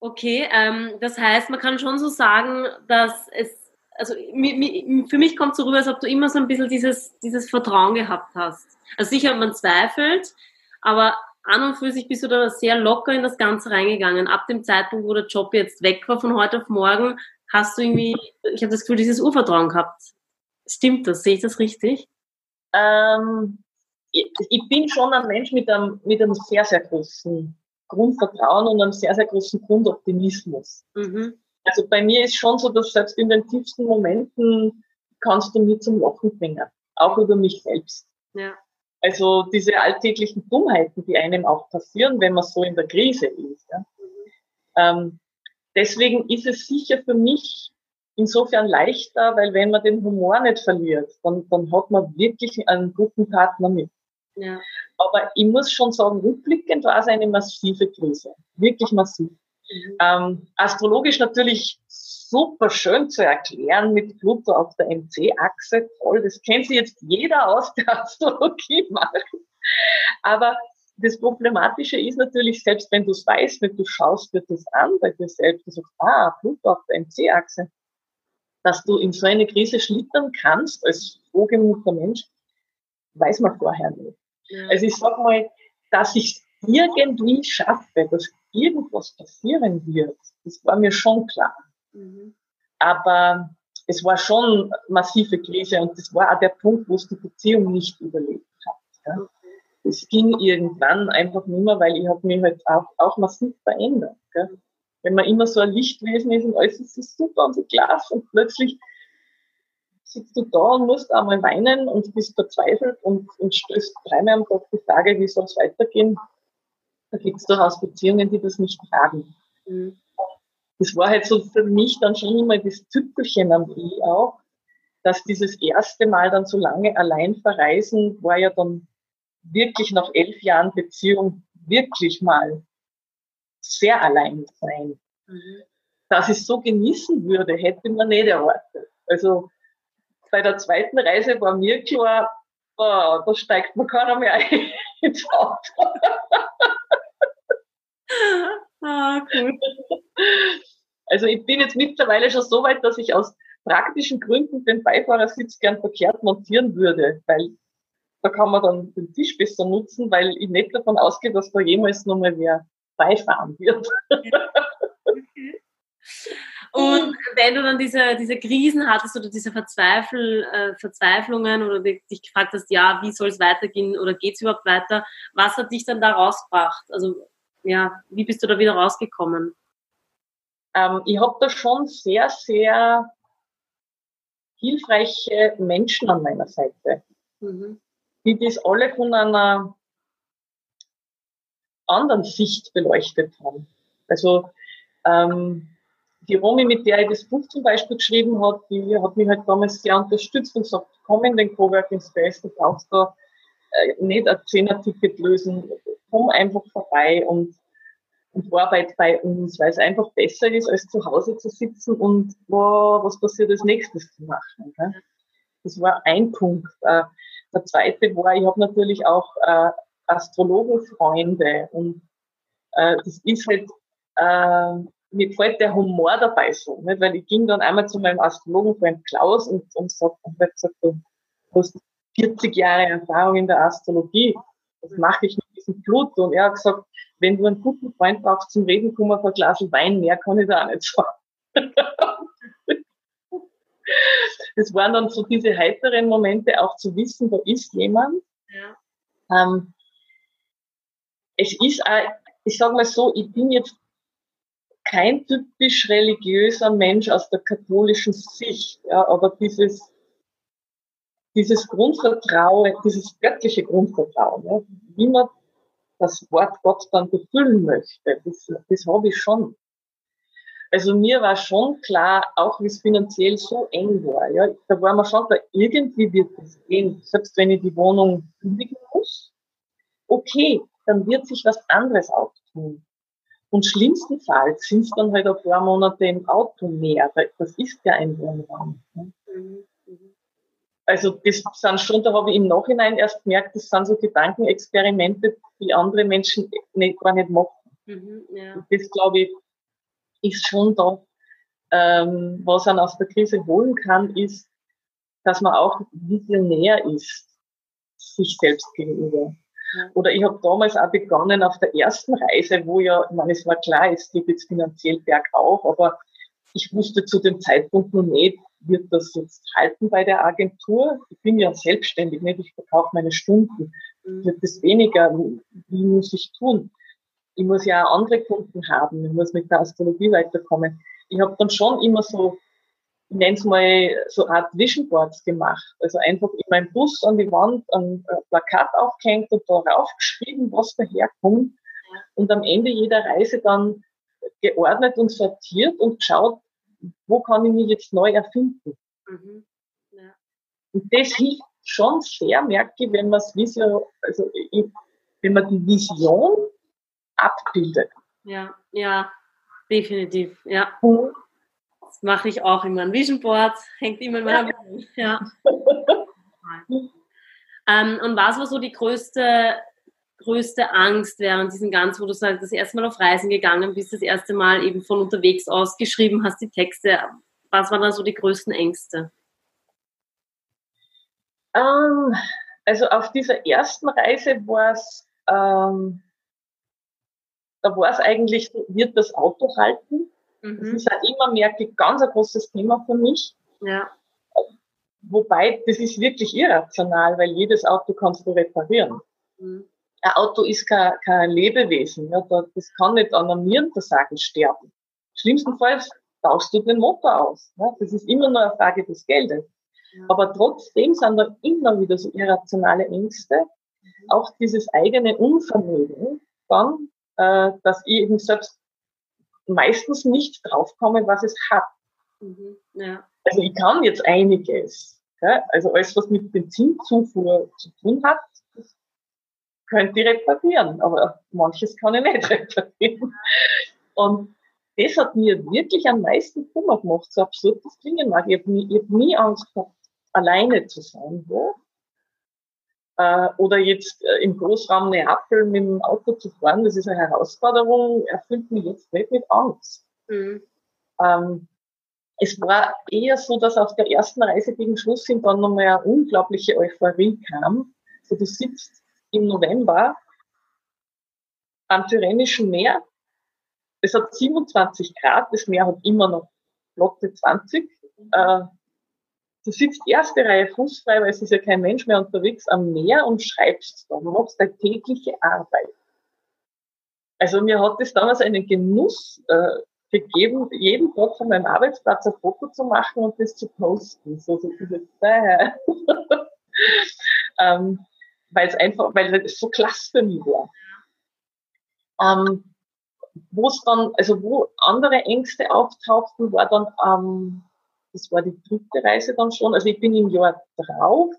Okay, ähm, das heißt, man kann schon so sagen, dass es, also für mich kommt es so rüber, als ob du immer so ein bisschen dieses, dieses Vertrauen gehabt hast. Also sicher, man zweifelt, aber an und für sich bist du da sehr locker in das Ganze reingegangen. Ab dem Zeitpunkt, wo der Job jetzt weg war von heute auf morgen, hast du irgendwie, ich habe das Gefühl, dieses Urvertrauen gehabt. Stimmt das? Sehe ich das richtig? Ähm, ich, bin schon ein Mensch mit einem, mit einem sehr, sehr großen Grundvertrauen und einem sehr, sehr großen Grundoptimismus. Mhm. Also bei mir ist schon so, dass selbst in den tiefsten Momenten kannst du mir zum Lachen bringen. Auch über mich selbst. Ja. Also diese alltäglichen Dummheiten, die einem auch passieren, wenn man so in der Krise ist. Ja. Mhm. Ähm, deswegen ist es sicher für mich insofern leichter, weil wenn man den Humor nicht verliert, dann, dann hat man wirklich einen guten Partner mit. Ja. Aber ich muss schon sagen, rückblickend war es eine massive Krise. Wirklich massiv. Mhm. Ähm, astrologisch natürlich super schön zu erklären mit Pluto auf der MC-Achse. Toll, das kennt sich jetzt jeder aus der Astrologie macht. Aber das Problematische ist natürlich, selbst wenn du es weißt, wenn du schaust dir das an bei dir selbst, du sagst, ah, Pluto auf der MC-Achse, dass du in so eine Krise schlittern kannst als frohgemüter Mensch, weiß man vorher nicht. Ja. Also ich sag mal, dass ich irgendwie schaffe, dass irgendwas passieren wird, das war mir schon klar. Mhm. Aber es war schon massive Krise und das war auch der Punkt, wo es die Beziehung nicht überlebt hat. Ja. Es ging irgendwann einfach nicht mehr, weil ich habe mich halt auch, auch massiv verändert. Gell? Wenn man immer so ein Lichtwesen ist und alles ist so super und so klasse und plötzlich sitzt du da und musst einmal weinen und bist verzweifelt und, und stößt dreimal am Tag die Frage, wie soll es weitergehen. Da gibt es durchaus Beziehungen, die das nicht tragen. Mhm. Das war halt so für mich dann schon immer das Tüpfelchen am I auch, dass dieses erste Mal dann so lange allein verreisen war ja dann wirklich nach elf Jahren Beziehung wirklich mal sehr allein sein. Mhm. Dass ich so genießen würde, hätte man nicht erwartet. Also bei der zweiten Reise war mir klar, oh, da steigt man keiner mehr ein ins Auto. ah, gut. Also ich bin jetzt mittlerweile schon so weit, dass ich aus praktischen Gründen den Beifahrersitz gern verkehrt montieren würde, weil da kann man dann den Tisch besser nutzen, weil ich nicht davon ausgehe, dass da jemals noch mal wer beifahren wird. Und wenn du dann diese, diese Krisen hattest oder diese Verzweifel, äh, Verzweiflungen oder dich gefragt hast, ja, wie soll es weitergehen oder geht es überhaupt weiter, was hat dich dann da rausgebracht? Also ja, wie bist du da wieder rausgekommen? Ähm, ich habe da schon sehr, sehr hilfreiche Menschen an meiner Seite. Mhm die das alle von einer anderen Sicht beleuchtet haben. Also ähm, die Romy, mit der ich das Buch zum Beispiel geschrieben hat, die hat mich halt damals sehr unterstützt und gesagt, komm in den Coworking Space, du brauchst da äh, nicht ein Zehner-Ticket lösen, komm einfach vorbei und, und arbeit bei uns, weil es einfach besser ist, als zu Hause zu sitzen und wow, was passiert als nächstes zu machen. Gell? Das war ein Punkt. Äh, der zweite war, ich habe natürlich auch äh, Astrologenfreunde und äh, das ist halt, äh, mir gefällt der Humor dabei so, nicht? weil ich ging dann einmal zu meinem Astrologenfreund Klaus und, und sagt, und gesagt, du hast 40 Jahre Erfahrung in der Astrologie, was mache ich mit diesem Blut? Und er hat gesagt, wenn du einen guten Freund brauchst zum Reden, komm auf ein Glas Wein, mehr kann ich da auch nicht sagen. das waren dann so diese heiteren Momente, auch zu wissen, da ist jemand. Ja. Ähm, es ist, auch, ich sage mal so, ich bin jetzt kein typisch religiöser Mensch aus der katholischen Sicht, ja, aber dieses, dieses Grundvertrauen, dieses göttliche Grundvertrauen, ja, wie man das Wort Gott dann befüllen möchte, das, das habe ich schon. Also mir war schon klar, auch wie es finanziell so eng war. Ja, da war man schon klar, irgendwie wird es gehen, selbst wenn ich die Wohnung kündigen muss. Okay, dann wird sich was anderes auftun. Und schlimmstenfalls sind es dann halt ein paar Monate im Auto mehr. Das ist ja ein Wohnraum. Ne? Also das sind schon, da habe ich im Nachhinein erst gemerkt, das sind so Gedankenexperimente, die andere Menschen nicht, gar nicht machen. Mhm, ja. Das glaube ich, ist schon da. Ähm, was man aus der Krise holen kann, ist, dass man auch visionär ist, sich selbst gegenüber. Oder ich habe damals auch begonnen auf der ersten Reise, wo ja, ich meine, es war klar, es geht jetzt finanziell bergauf, aber ich wusste zu dem Zeitpunkt noch nicht, wird das jetzt halten bei der Agentur? Ich bin ja selbstständig, nicht? ich verkaufe meine Stunden. Mhm. Wird das weniger? Wie muss ich tun? Ich muss ja auch andere Kunden haben, ich muss mit der Astrologie weiterkommen. Ich habe dann schon immer so, ich nenne es mal so Art Vision Boards gemacht. Also einfach in meinem Bus an die Wand ein Plakat aufgehängt und darauf geschrieben, was daherkommt. Und am Ende jeder Reise dann geordnet und sortiert und geschaut, wo kann ich mich jetzt neu erfinden. Mhm. Ja. Und das hilft schon sehr, merke ich, wenn man es also wenn man die Vision abbildet. Ja, ja, definitiv, ja. Das mache ich auch immer. Ein Vision Board hängt immer in meiner Wohnung. Ja. ähm, und was war so die größte, größte Angst während diesem Ganzen, wo du sagst, das erste Mal auf Reisen gegangen bist, das erste Mal eben von unterwegs aus geschrieben hast, die Texte. Was waren da so die größten Ängste? Ähm, also auf dieser ersten Reise war es, ähm, da war es eigentlich, wird das Auto halten? Mhm. Das ist halt immer mehr ganz ein großes Thema für mich. Ja. Wobei, das ist wirklich irrational, weil jedes Auto kannst du reparieren. Mhm. Ein Auto ist kein, kein Lebewesen. Ja, das kann nicht an einem Nierenversagen sterben. Schlimmstenfalls tauschst du den Motor aus. Ja, das ist immer nur eine Frage des Geldes. Ja. Aber trotzdem sind da immer wieder so irrationale Ängste. Mhm. Auch dieses eigene Unvermögen, dann, äh, dass ich eben selbst meistens nicht draufkomme, was es hat. Mhm. Ja. Also ich kann jetzt einiges. Ja? Also alles, was mit Benzinzufuhr zu tun hat, das könnte ich reparieren, aber manches kann ich nicht reparieren. Und das hat mir wirklich am meisten Kummer gemacht, so absurd das klingen mag. Ich habe nie, hab nie Angst gehabt, alleine zu sein. Ja? Äh, oder jetzt äh, im Großraum Neapel mit dem Auto zu fahren, das ist eine Herausforderung, erfüllt mich jetzt nicht mit Angst. Mhm. Ähm, es war eher so, dass auf der ersten Reise gegen Schluss hin dann nochmal eine unglaubliche Euphorie kam. So, du sitzt im November am Tyrrhenischen Meer. Es hat 27 Grad, das Meer hat immer noch Lotte 20. Äh, Du sitzt erste Reihe fußfrei, weil es ist ja kein Mensch mehr unterwegs am Meer und schreibst da. Du machst deine tägliche Arbeit. Also mir hat es damals einen Genuss äh, gegeben, jeden Tag von meinem Arbeitsplatz ein Foto zu machen und das zu posten. So, so diese äh, ähm, weil es einfach, weil es so klasse für mich war. Ähm, wo es dann, also wo andere Ängste auftauchten, war dann ähm, das war die dritte Reise dann schon. Also ich bin im Jahr drauf,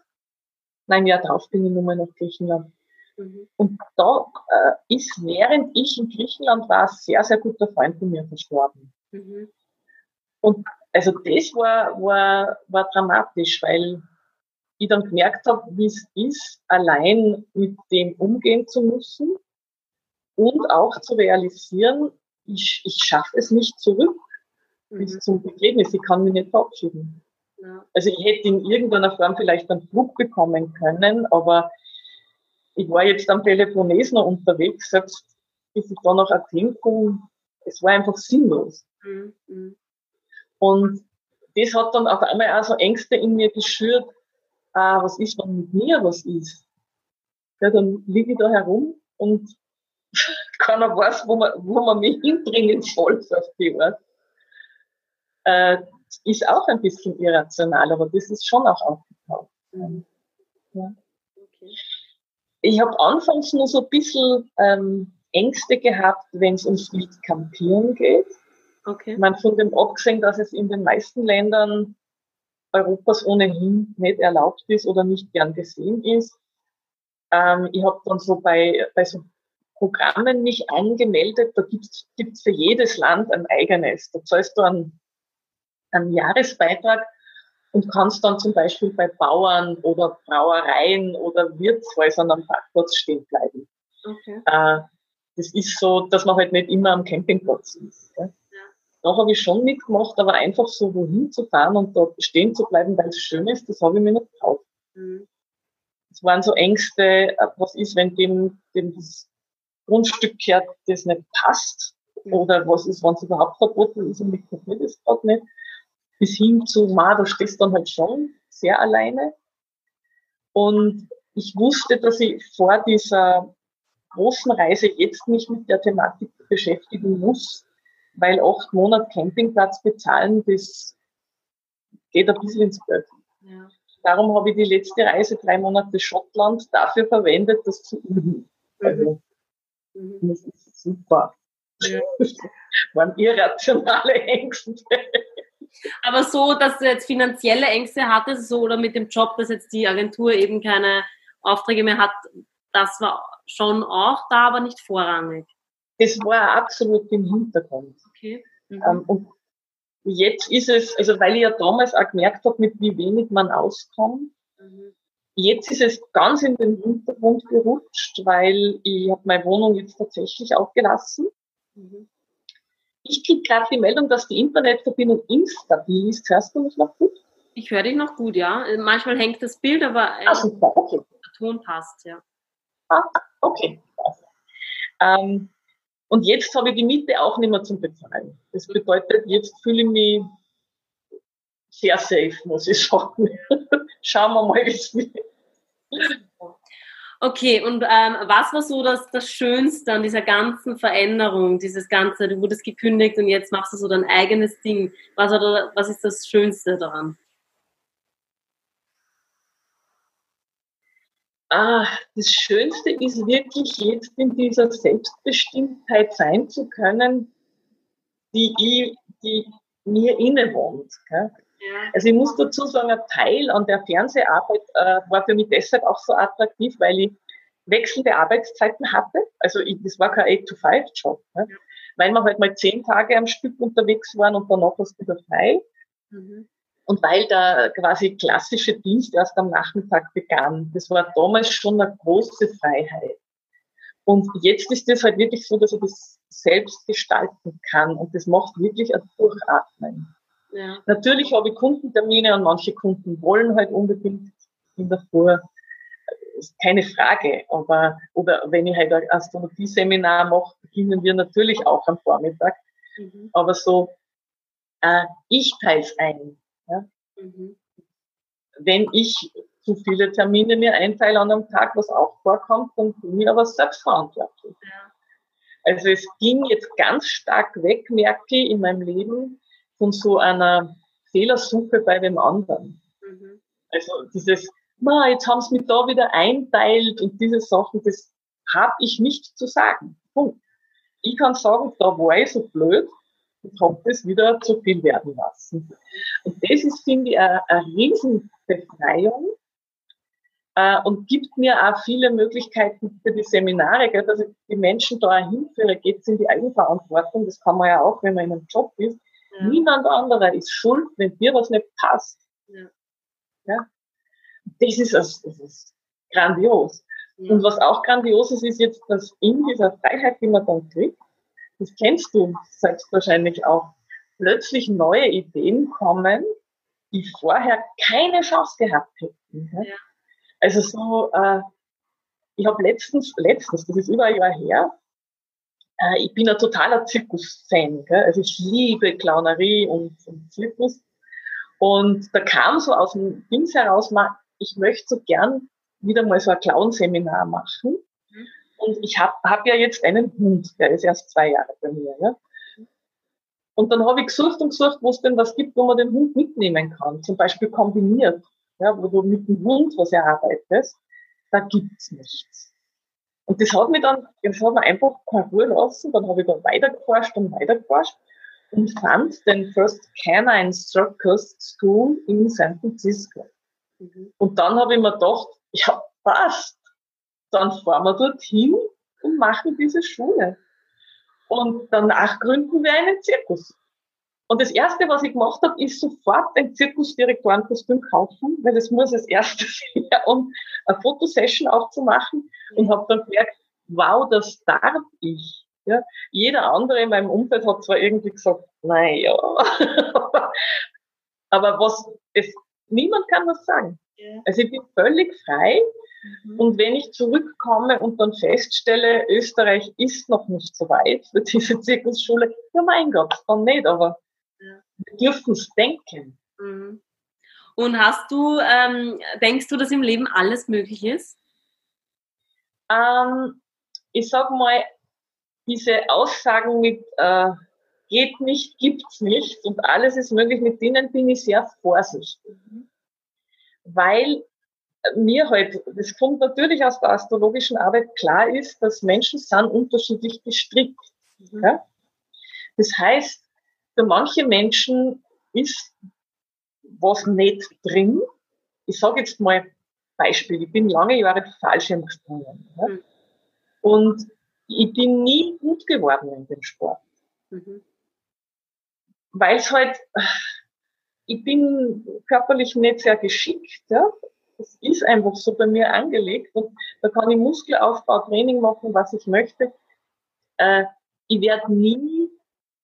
nein, im Jahr drauf bin ich nochmal nach Griechenland. Mhm. Und da äh, ist, während ich in Griechenland war, ein sehr, sehr guter Freund von mir verstorben. Mhm. Und also das war, war, war dramatisch, weil ich dann gemerkt habe, wie es ist, allein mit dem umgehen zu müssen und auch zu realisieren, ich, ich schaffe es nicht zurück. Bis zum Begräbnis. Ich kann mich nicht verabschieden. Ja. Also ich hätte in irgendeiner Form vielleicht einen Flug bekommen können, aber ich war jetzt am Peloponnes noch unterwegs, selbst bis ich da nach Athen komme, es war einfach sinnlos. Mhm. mhm. Und das hat dann auf einmal auch so Ängste in mir geschürt, ah, was ist, wenn mit mir was ist? Ja, dann liege ich da herum und keiner weiß, wo man, wo man mich hinbringen soll, auf die Art äh, ist auch ein bisschen irrational, aber das ist schon auch aufgetaucht. Ja. Ich habe anfangs nur so ein bisschen ähm, Ängste gehabt, wenn es ums Wild Campieren geht. Okay. Man von dem abgesehen, dass es in den meisten Ländern Europas ohnehin nicht erlaubt ist oder nicht gern gesehen ist. Ähm, ich habe dann so bei, bei so Programmen mich angemeldet, da gibt's gibt's für jedes Land ein eigenes. Da zahlst du einen einen Jahresbeitrag und kannst dann zum Beispiel bei Bauern oder Brauereien oder Wirtshäusern am Parkplatz stehen bleiben. Okay. Äh, das ist so, dass man halt nicht immer am Campingplatz ist. Ja. Da habe ich schon mitgemacht, aber einfach so wohin zu fahren und dort stehen zu bleiben, weil es schön ist, das habe ich mir nicht getraut. Mhm. Es waren so Ängste, äh, was ist, wenn dem, dem das Grundstück gehört, das nicht passt? Mhm. Oder was ist, wenn es überhaupt verboten ist und mich kapiert es gerade nicht? Bis hin zu, ma, da stehst du dann halt schon sehr alleine. Und ich wusste, dass ich vor dieser großen Reise jetzt mich mit der Thematik beschäftigen muss, weil acht Monate Campingplatz bezahlen, das geht ein bisschen ins Geld. Ja. Darum habe ich die letzte Reise, drei Monate Schottland, dafür verwendet, das zu üben. Mhm. Also, mhm. das ist super. Ja. waren irrationale Ängste. Aber so, dass du jetzt finanzielle Ängste hattest, so oder mit dem Job, dass jetzt die Agentur eben keine Aufträge mehr hat, das war schon auch da, aber nicht vorrangig. Das war absolut im Hintergrund. Okay. Mhm. Ähm, und Jetzt ist es, also weil ich ja damals auch gemerkt habe, mit wie wenig man auskommt, mhm. jetzt ist es ganz in den Hintergrund gerutscht, weil ich habe meine Wohnung jetzt tatsächlich aufgelassen. Mhm. Ich kriege gerade die Meldung, dass die Internetverbindung instabil ist. Hörst du mich noch gut? Ich höre dich noch gut, ja. Manchmal hängt das Bild, aber äh, ah, super, okay. der Ton passt, ja. Ah, okay. Ähm, und jetzt habe ich die Miete auch nicht mehr zum Bezahlen. Das bedeutet, jetzt fühle ich mich sehr safe, muss ich sagen. Schauen wir mal, wie es wird. Okay, und ähm, was war so das, das Schönste an dieser ganzen Veränderung, dieses Ganze, du wurdest gekündigt und jetzt machst du so dein eigenes Ding. Was, oder, was ist das Schönste daran? Ah, das Schönste ist wirklich jetzt in dieser Selbstbestimmtheit sein zu können, die, ich, die mir innewohnt. Gell? Also ich muss dazu sagen, ein Teil an der Fernseharbeit äh, war für mich deshalb auch so attraktiv, weil ich wechselnde Arbeitszeiten hatte. Also ich, das war kein 8-to-5-Job. Ne? Weil wir halt mal zehn Tage am Stück unterwegs waren und danach was wieder frei. Mhm. Und weil der quasi klassische Dienst erst am Nachmittag begann, das war damals schon eine große Freiheit. Und jetzt ist es halt wirklich so, dass ich das selbst gestalten kann. Und das macht wirklich ein Durchatmen. Ja. Natürlich habe ich Kundentermine und manche Kunden wollen halt unbedingt in der Früh. Keine Frage. Aber, oder wenn ich halt ein Astrologie-Seminar mache, beginnen wir natürlich auch am Vormittag. Mhm. Aber so, äh, ich teile es ein. Ja? Mhm. Wenn ich zu viele Termine mir einteile an einem Tag, was auch vorkommt, dann bin ich aber selbstverantwortlich. Ja. Also es ging jetzt ganz stark weg, merke ich, in meinem Leben von so einer Fehlersuche bei dem anderen. Mhm. Also dieses, ma, jetzt haben sie mich da wieder einteilt und diese Sachen, das habe ich nicht zu sagen. Punkt. Ich kann sagen, da war ich so blöd, und habe das wieder zu viel werden lassen. Und das ist, finde ich, eine, eine Riesenbefreiung äh, und gibt mir auch viele Möglichkeiten für die Seminare, gell, dass ich die Menschen da hinführe, geht es in die Eigenverantwortung, das kann man ja auch, wenn man in einem Job ist. Ja. Niemand anderer ist schuld, wenn dir was nicht passt. Ja. ja? Das, ist, das ist grandios. Ja. Und was auch grandios ist, ist jetzt, dass in dieser Freiheit, die man dann kriegt, das kennst du selbstverständlich auch, plötzlich neue Ideen kommen, die vorher keine Chance gehabt hätten. Ja. Also so, äh, ich habe letztens, letztens, das ist über ein Jahr her, äh, ich bin ein totaler Zirkus-Fan. Also ich liebe Clownerie und, und Zirkus. Und da kam so aus dem Dings heraus, ich möchte so gern wieder mal so ein Clown-Seminar machen. Und ich habe hab ja jetzt einen Hund, der ist erst zwei Jahre bei mir. Ja? Und dann habe ich gesucht und gesucht, wo es denn was gibt, wo man den Hund mitnehmen kann. Zum Beispiel kombiniert, ja, wo du mit dem Hund was erarbeitest. Da gibt's nichts. Und das hat mich dann, das hat mir einfach keine Ruhe lassen. Dann habe ich da weitergeforscht und weitergeforscht und fand den First Canine Circus School in San Francisco. Mhm. Und dann habe ich mir gedacht, ja, passt dann fahren wir dorthin und machen diese Schule. Und danach gründen wir einen Zirkus. Und das Erste, was ich gemacht habe, ist sofort ein Zirkusdirektorenkostüm kaufen, weil das muss als erstes her, um eine Fotosession auch zu machen. Und habe dann gemerkt, wow, das darf ich. Ja, jeder andere in meinem Umfeld hat zwar irgendwie gesagt, naja, aber was, es, niemand kann was sagen. Also ich bin völlig frei Mhm. Und wenn ich zurückkomme und dann feststelle, Österreich ist noch nicht so weit für diese Zirkusschule, ja mein Gott, dann nicht, aber. Wir dürfen es denken. Mhm. Und hast du, ähm, denkst du, dass im Leben alles möglich ist? Ähm, ich sag mal, diese Aussagen mit äh, geht nicht, gibt's nicht und alles ist möglich, mit denen bin ich sehr vorsichtig. Mhm. Weil mir halt, das kommt natürlich aus der astrologischen Arbeit, klar ist, dass Menschen sind unterschiedlich gestrickt. Mhm. Ja? Das heißt, für manche Menschen ist was nicht drin. Ich sage jetzt mal Beispiel, ich bin lange Jahre Fallschirm gesprungen. Ja? Mhm. Und ich bin nie gut geworden in dem Sport. Mhm. weil es halt, ich bin körperlich nicht sehr geschickt, ja. Das ist einfach so bei mir angelegt und da kann ich Muskelaufbau, Training machen, was ich möchte. Äh, ich werde nie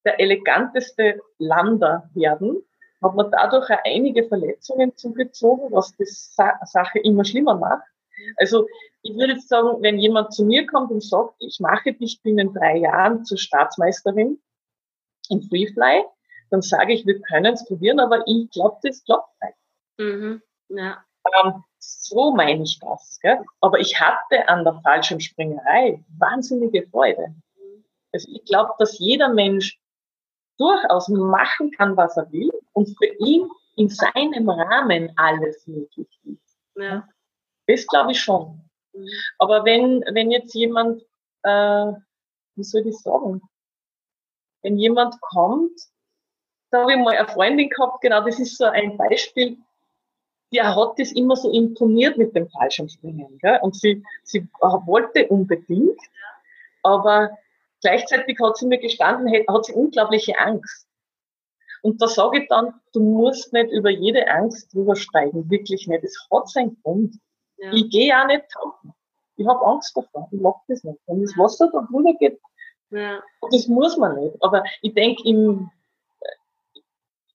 der eleganteste Lander werden, hat man dadurch auch einige Verletzungen zugezogen, was die Sache immer schlimmer macht. Also ich würde jetzt sagen, wenn jemand zu mir kommt und sagt, ich mache dich binnen drei Jahren zur Staatsmeisterin im Freefly, dann sage ich, wir können es probieren, aber ich glaube, das klappt nicht. Mhm. Ja. Ähm, so meine ich das. Gell? Aber ich hatte an der Fallschirmspringerei wahnsinnige Freude. Also ich glaube, dass jeder Mensch durchaus machen kann, was er will und für ihn in seinem Rahmen alles möglich ist. Ja. Das glaube ich schon. Mhm. Aber wenn, wenn jetzt jemand, äh, wie soll ich sagen, wenn jemand kommt, da habe ich mal eine Freundin gehabt, genau, das ist so ein Beispiel, die hat das immer so imponiert mit dem Fallschirmspringen. Gell? Und sie, sie wollte unbedingt, aber gleichzeitig hat sie mir gestanden, hat sie unglaubliche Angst. Und da sage ich dann, du musst nicht über jede Angst drüber steigen, wirklich nicht. Es hat seinen Grund. Ja. Ich gehe auch nicht tauchen. Ich habe Angst davor. Ich mag das nicht. Wenn das Wasser da drüber geht, ja. das muss man nicht. Aber ich denke, im,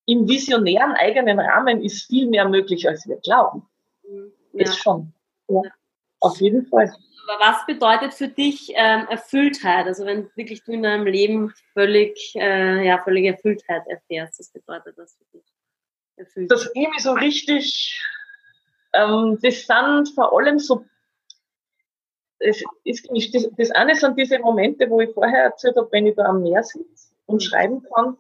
im visionären eigenen Rahmen ist viel mehr möglich, als wir glauben. Mhm. Ja. Das schon. Ja. Auf jeden Fall. Aber was bedeutet für dich ähm, Erfülltheit? Also wenn wirklich du in deinem Leben völlig, äh, ja, völlige Erfülltheit erfährst, was bedeutet das für dich? Erfülltheit? Das irgendwie so richtig, ähm, das sind vor allem so, das, ist, das, das eine sind diese Momente, wo ich vorher erzählt habe, wenn ich da am Meer sitze und schreiben kann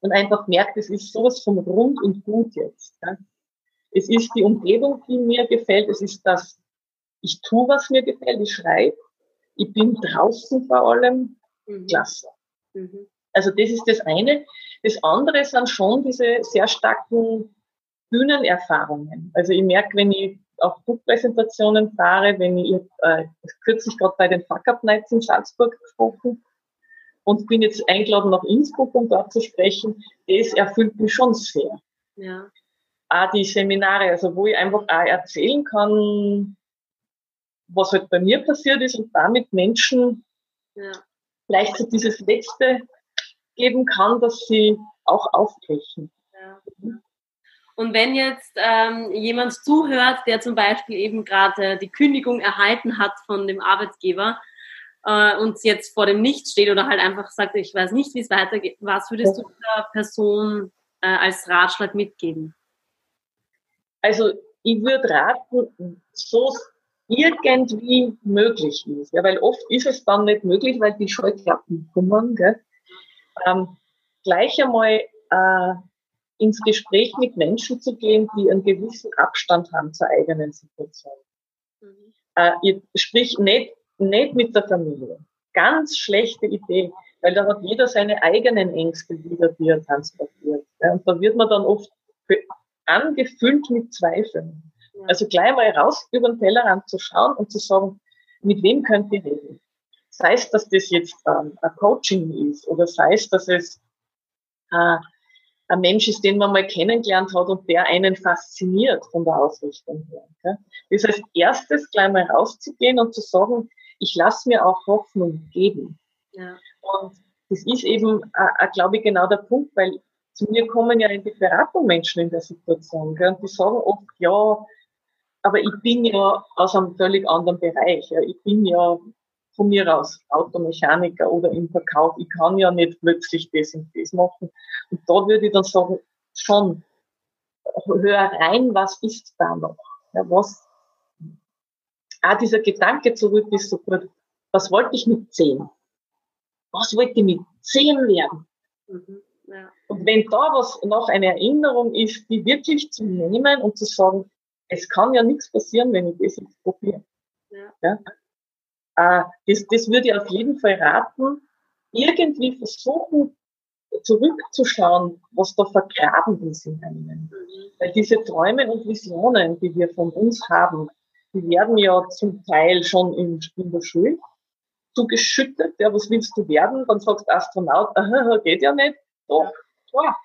und einfach merke, das ist sowas von rund und gut jetzt. Ja. Es ist die Umgebung, die mir gefällt, es ist das ich tue, was mir gefällt, ich schreibe, ich bin draußen vor allem, mhm. klasse. Mhm. Also das ist das eine. Das andere sind schon diese sehr starken Bühnenerfahrungen. Also ich merke, wenn ich auf Buchpräsentationen fahre, wenn ich äh, kürzlich gerade bei den Fuck Up Nights in Salzburg gesprochen und bin jetzt eingeladen nach Innsbruck, um dort zu sprechen, das erfüllt mich schon sehr. Ja. Auch die Seminare, also wo ich einfach auch erzählen kann, was halt bei mir passiert ist und damit Menschen ja. vielleicht so dieses Letzte geben kann, dass sie auch aufbrechen. Ja. Und wenn jetzt ähm, jemand zuhört, der zum Beispiel eben gerade die Kündigung erhalten hat von dem Arbeitgeber äh, und jetzt vor dem Nichts steht oder halt einfach sagt, ich weiß nicht, wie es weitergeht, was würdest du der Person äh, als Ratschlag mitgeben? Also ich würde raten, so irgendwie möglich ist. Ja, weil oft ist es dann nicht möglich, weil die Scheuklappen kommen. Gell? Ähm, gleich einmal äh, ins Gespräch mit Menschen zu gehen, die einen gewissen Abstand haben zur eigenen Situation. Mhm. Äh, sprich, nicht, nicht mit der Familie. Ganz schlechte Idee, weil da hat jeder seine eigenen Ängste wieder, die er transportiert. Ja, und da wird man dann oft angefüllt mit Zweifeln. Also gleich mal raus über den Tellerrand zu schauen und zu sagen, mit wem könnt ihr reden? Sei es, dass das jetzt ähm, ein Coaching ist oder sei es, dass es äh, ein Mensch ist, den man mal kennengelernt hat und der einen fasziniert von der Ausrichtung her. Okay? Das heißt, erstes gleich mal rauszugehen und zu sagen, ich lasse mir auch Hoffnung geben. Ja. Und das ist eben, äh, glaube ich, genau der Punkt, weil zu mir kommen ja in die Beratung Menschen in der Situation. Gell? Und die sagen oft, ja, aber ich bin ja aus einem völlig anderen Bereich. Ja. Ich bin ja von mir aus Automechaniker oder im Verkauf. Ich kann ja nicht plötzlich das und das machen. Und da würde ich dann sagen, schon, hör rein, was ist da noch? Ja, was, ah, dieser Gedanke zurück ist so gut. Was wollte ich mit zehn? Was wollte ich mit zehn werden? Mhm, ja. Und wenn da was noch eine Erinnerung ist, die wirklich zu nehmen und zu sagen, es kann ja nichts passieren, wenn ich das jetzt probiere. Ja. ja? Äh, das, das würde ich auf jeden Fall raten, irgendwie versuchen, zurückzuschauen, was da vergraben ist in einem. Mhm. Weil diese Träume und Visionen, die wir von uns haben, die werden ja zum Teil schon in, in der Schule zugeschüttet. Ja, was willst du werden? Dann sagst du Astronaut, aha, geht ja nicht. Doch, vor.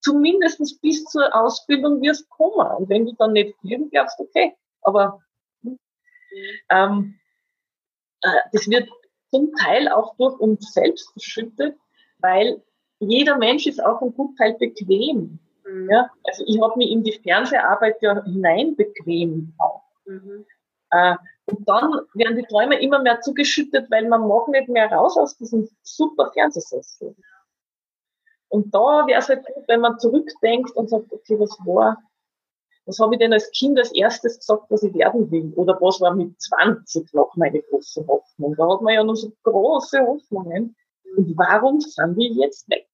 Zumindest bis zur Ausbildung wirst du kommen. Und wenn du dann nicht fliegen darfst, okay. Aber ähm, äh, das wird zum Teil auch durch uns selbst verschüttet, weil jeder Mensch ist auch ein Gutteil bequem. Mhm. Ja? Also ich habe mich in die Fernseharbeit ja hinein bequem auch. Mhm. Äh, und dann werden die Träume immer mehr zugeschüttet, weil man mag nicht mehr raus aus diesem super Fernsehsessel. Und da wäre es halt gut, wenn man zurückdenkt und sagt, okay, was war, was habe ich denn als Kind als erstes gesagt, was ich werden will? Oder was war mit 20 noch meine große Hoffnung? Da hat man ja noch so große Hoffnungen. Und warum sind die jetzt weg?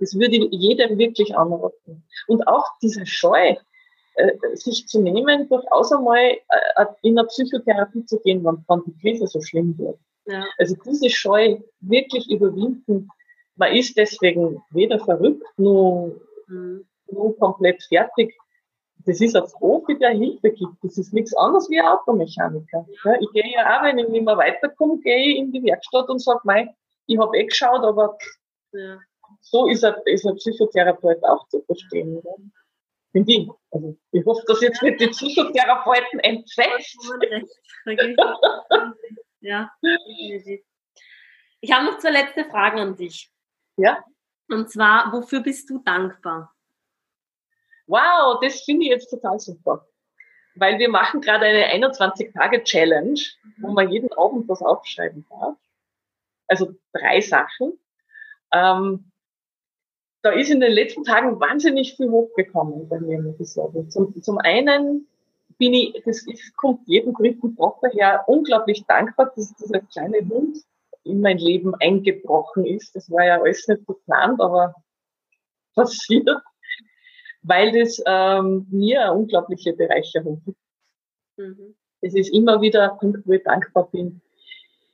Das würde jedem wirklich anraten. Und auch diese Scheu, äh, sich zu nehmen, durchaus einmal äh, in eine Psychotherapie zu gehen, wenn die Krise so schlimm wird. Ja. Also diese Scheu wirklich überwinden. Man ist deswegen weder verrückt, nur, mhm. nur komplett fertig. Das ist ein Profi, der Hilfe gibt. Das ist nichts anderes wie ein Automechaniker. Ja, ich gehe ja auch, wenn ich nicht mehr weiterkomme, gehe ich in die Werkstatt und sage, mei, ich habe eh geschaut, aber ja. so ist ein, ist ein Psychotherapeut auch zu verstehen. Oder? Finde ich. Also, ich hoffe, dass jetzt nicht die Psychotherapeuten entsetzt. Ja, Ich habe noch zwei letzte Fragen an dich. Ja. Und zwar, wofür bist du dankbar? Wow, das finde ich jetzt total super. Weil wir machen gerade eine 21-Tage-Challenge, wo man jeden Abend was aufschreiben darf. Also drei Sachen. Ähm, da ist in den letzten Tagen wahnsinnig viel hochgekommen bei mir, muss ich sagen. Zum, zum einen bin ich, das ist, kommt jeden dritten Tag daher, unglaublich dankbar, dass dieser kleine Hund in mein Leben eingebrochen ist. Das war ja alles nicht geplant, aber passiert, weil das ähm, mir eine unglaubliche Bereicherung gibt. Mhm. Es ist immer wieder, wo ich dankbar bin.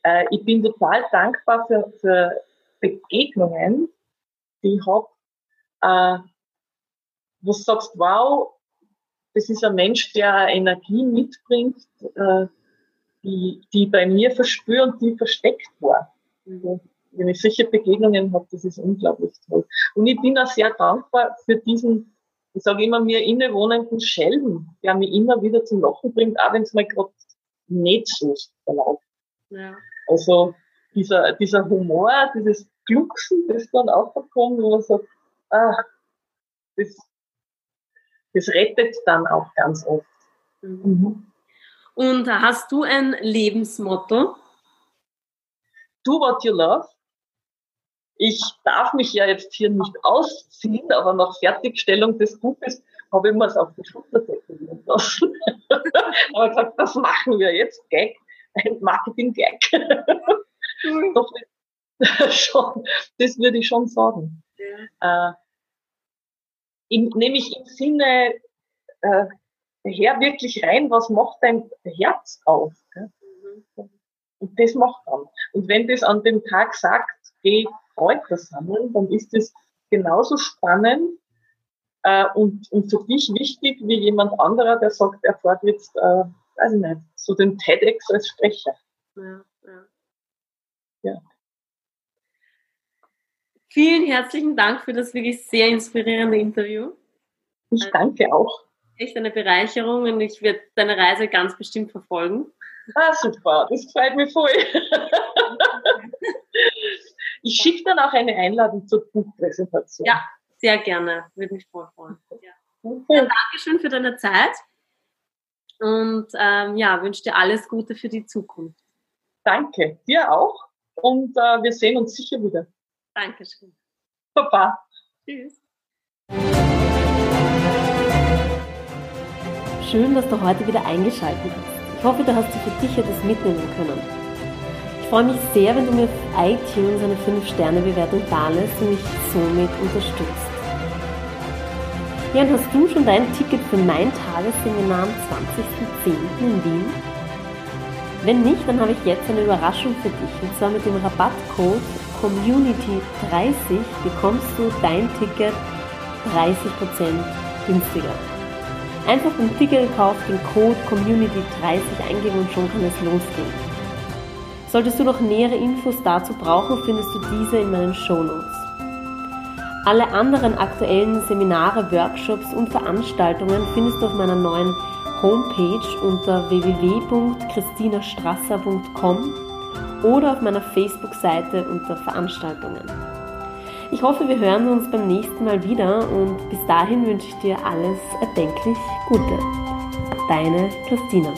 Äh, ich bin total dankbar für, für Begegnungen, die ich habe, äh, wo du sagst, wow, das ist ein Mensch, der Energie mitbringt, äh, die, die bei mir verspüre und die versteckt war. Also, wenn ich solche Begegnungen habe, das ist unglaublich toll. Und ich bin auch sehr dankbar für diesen, ich sage immer, mir innewohnenden Schelm, der mich immer wieder zum Lachen bringt, auch wenn es mir gerade nicht so verläuft. Ja. Also dieser, dieser Humor, dieses Glucksen, das dann aufkommt, wo man sagt, ah, das, das rettet dann auch ganz oft. Mhm. Und hast du ein Lebensmotto? Do what you love. Ich darf mich ja jetzt hier nicht ausziehen, aber nach Fertigstellung des Buches habe ich mir es auf die Schulter tätowieren lassen. aber gesagt, das machen wir jetzt, Gag, ein Marketing-Gag. Doch, schon, das würde ich schon sagen. Ja. Äh, in, nämlich im Sinne, äh, her wirklich rein, was macht dein Herz auf? Gell? Mhm. Und das macht dann. Und wenn das an dem Tag sagt, geh Kräuter sammeln, dann ist das genauso spannend äh, und, und für dich wichtig wie jemand anderer, der sagt, er fährt jetzt, äh, weiß ich nicht, so den TEDx als Sprecher. Ja, ja. ja. Vielen herzlichen Dank für das wirklich sehr inspirierende Interview. Ich danke auch. Echt eine Bereicherung und ich werde deine Reise ganz bestimmt verfolgen. Ah, super, das freut mich voll. ich schicke dann auch eine Einladung zur Buchpräsentation. Ja, sehr gerne, würde mich voll freuen. Ja. Okay. Ja, Dankeschön für deine Zeit und ähm, ja, wünsche dir alles Gute für die Zukunft. Danke, dir auch und äh, wir sehen uns sicher wieder. Dankeschön. Papa. Tschüss. Schön, dass du heute wieder eingeschaltet hast. Ich hoffe, du hast dir für dich etwas mitnehmen können. Ich freue mich sehr, wenn du mir auf iTunes eine 5-Sterne-Bewertung dalässt und mich somit unterstützt. Ja, und hast du schon dein Ticket für mein Tagesseminar am 20.10. in Wien? Wenn nicht, dann habe ich jetzt eine Überraschung für dich. Und zwar mit dem Rabattcode Community30 bekommst du dein Ticket 30% günstiger. Einfach beim Ticketkauf den Code Community30 eingeben und schon kann es losgehen. Solltest du noch nähere Infos dazu brauchen, findest du diese in meinen Show Notes. Alle anderen aktuellen Seminare, Workshops und Veranstaltungen findest du auf meiner neuen Homepage unter www.christinastrasser.com oder auf meiner Facebook-Seite unter Veranstaltungen. Ich hoffe, wir hören uns beim nächsten Mal wieder und bis dahin wünsche ich dir alles erdenklich Gute. Deine Christina.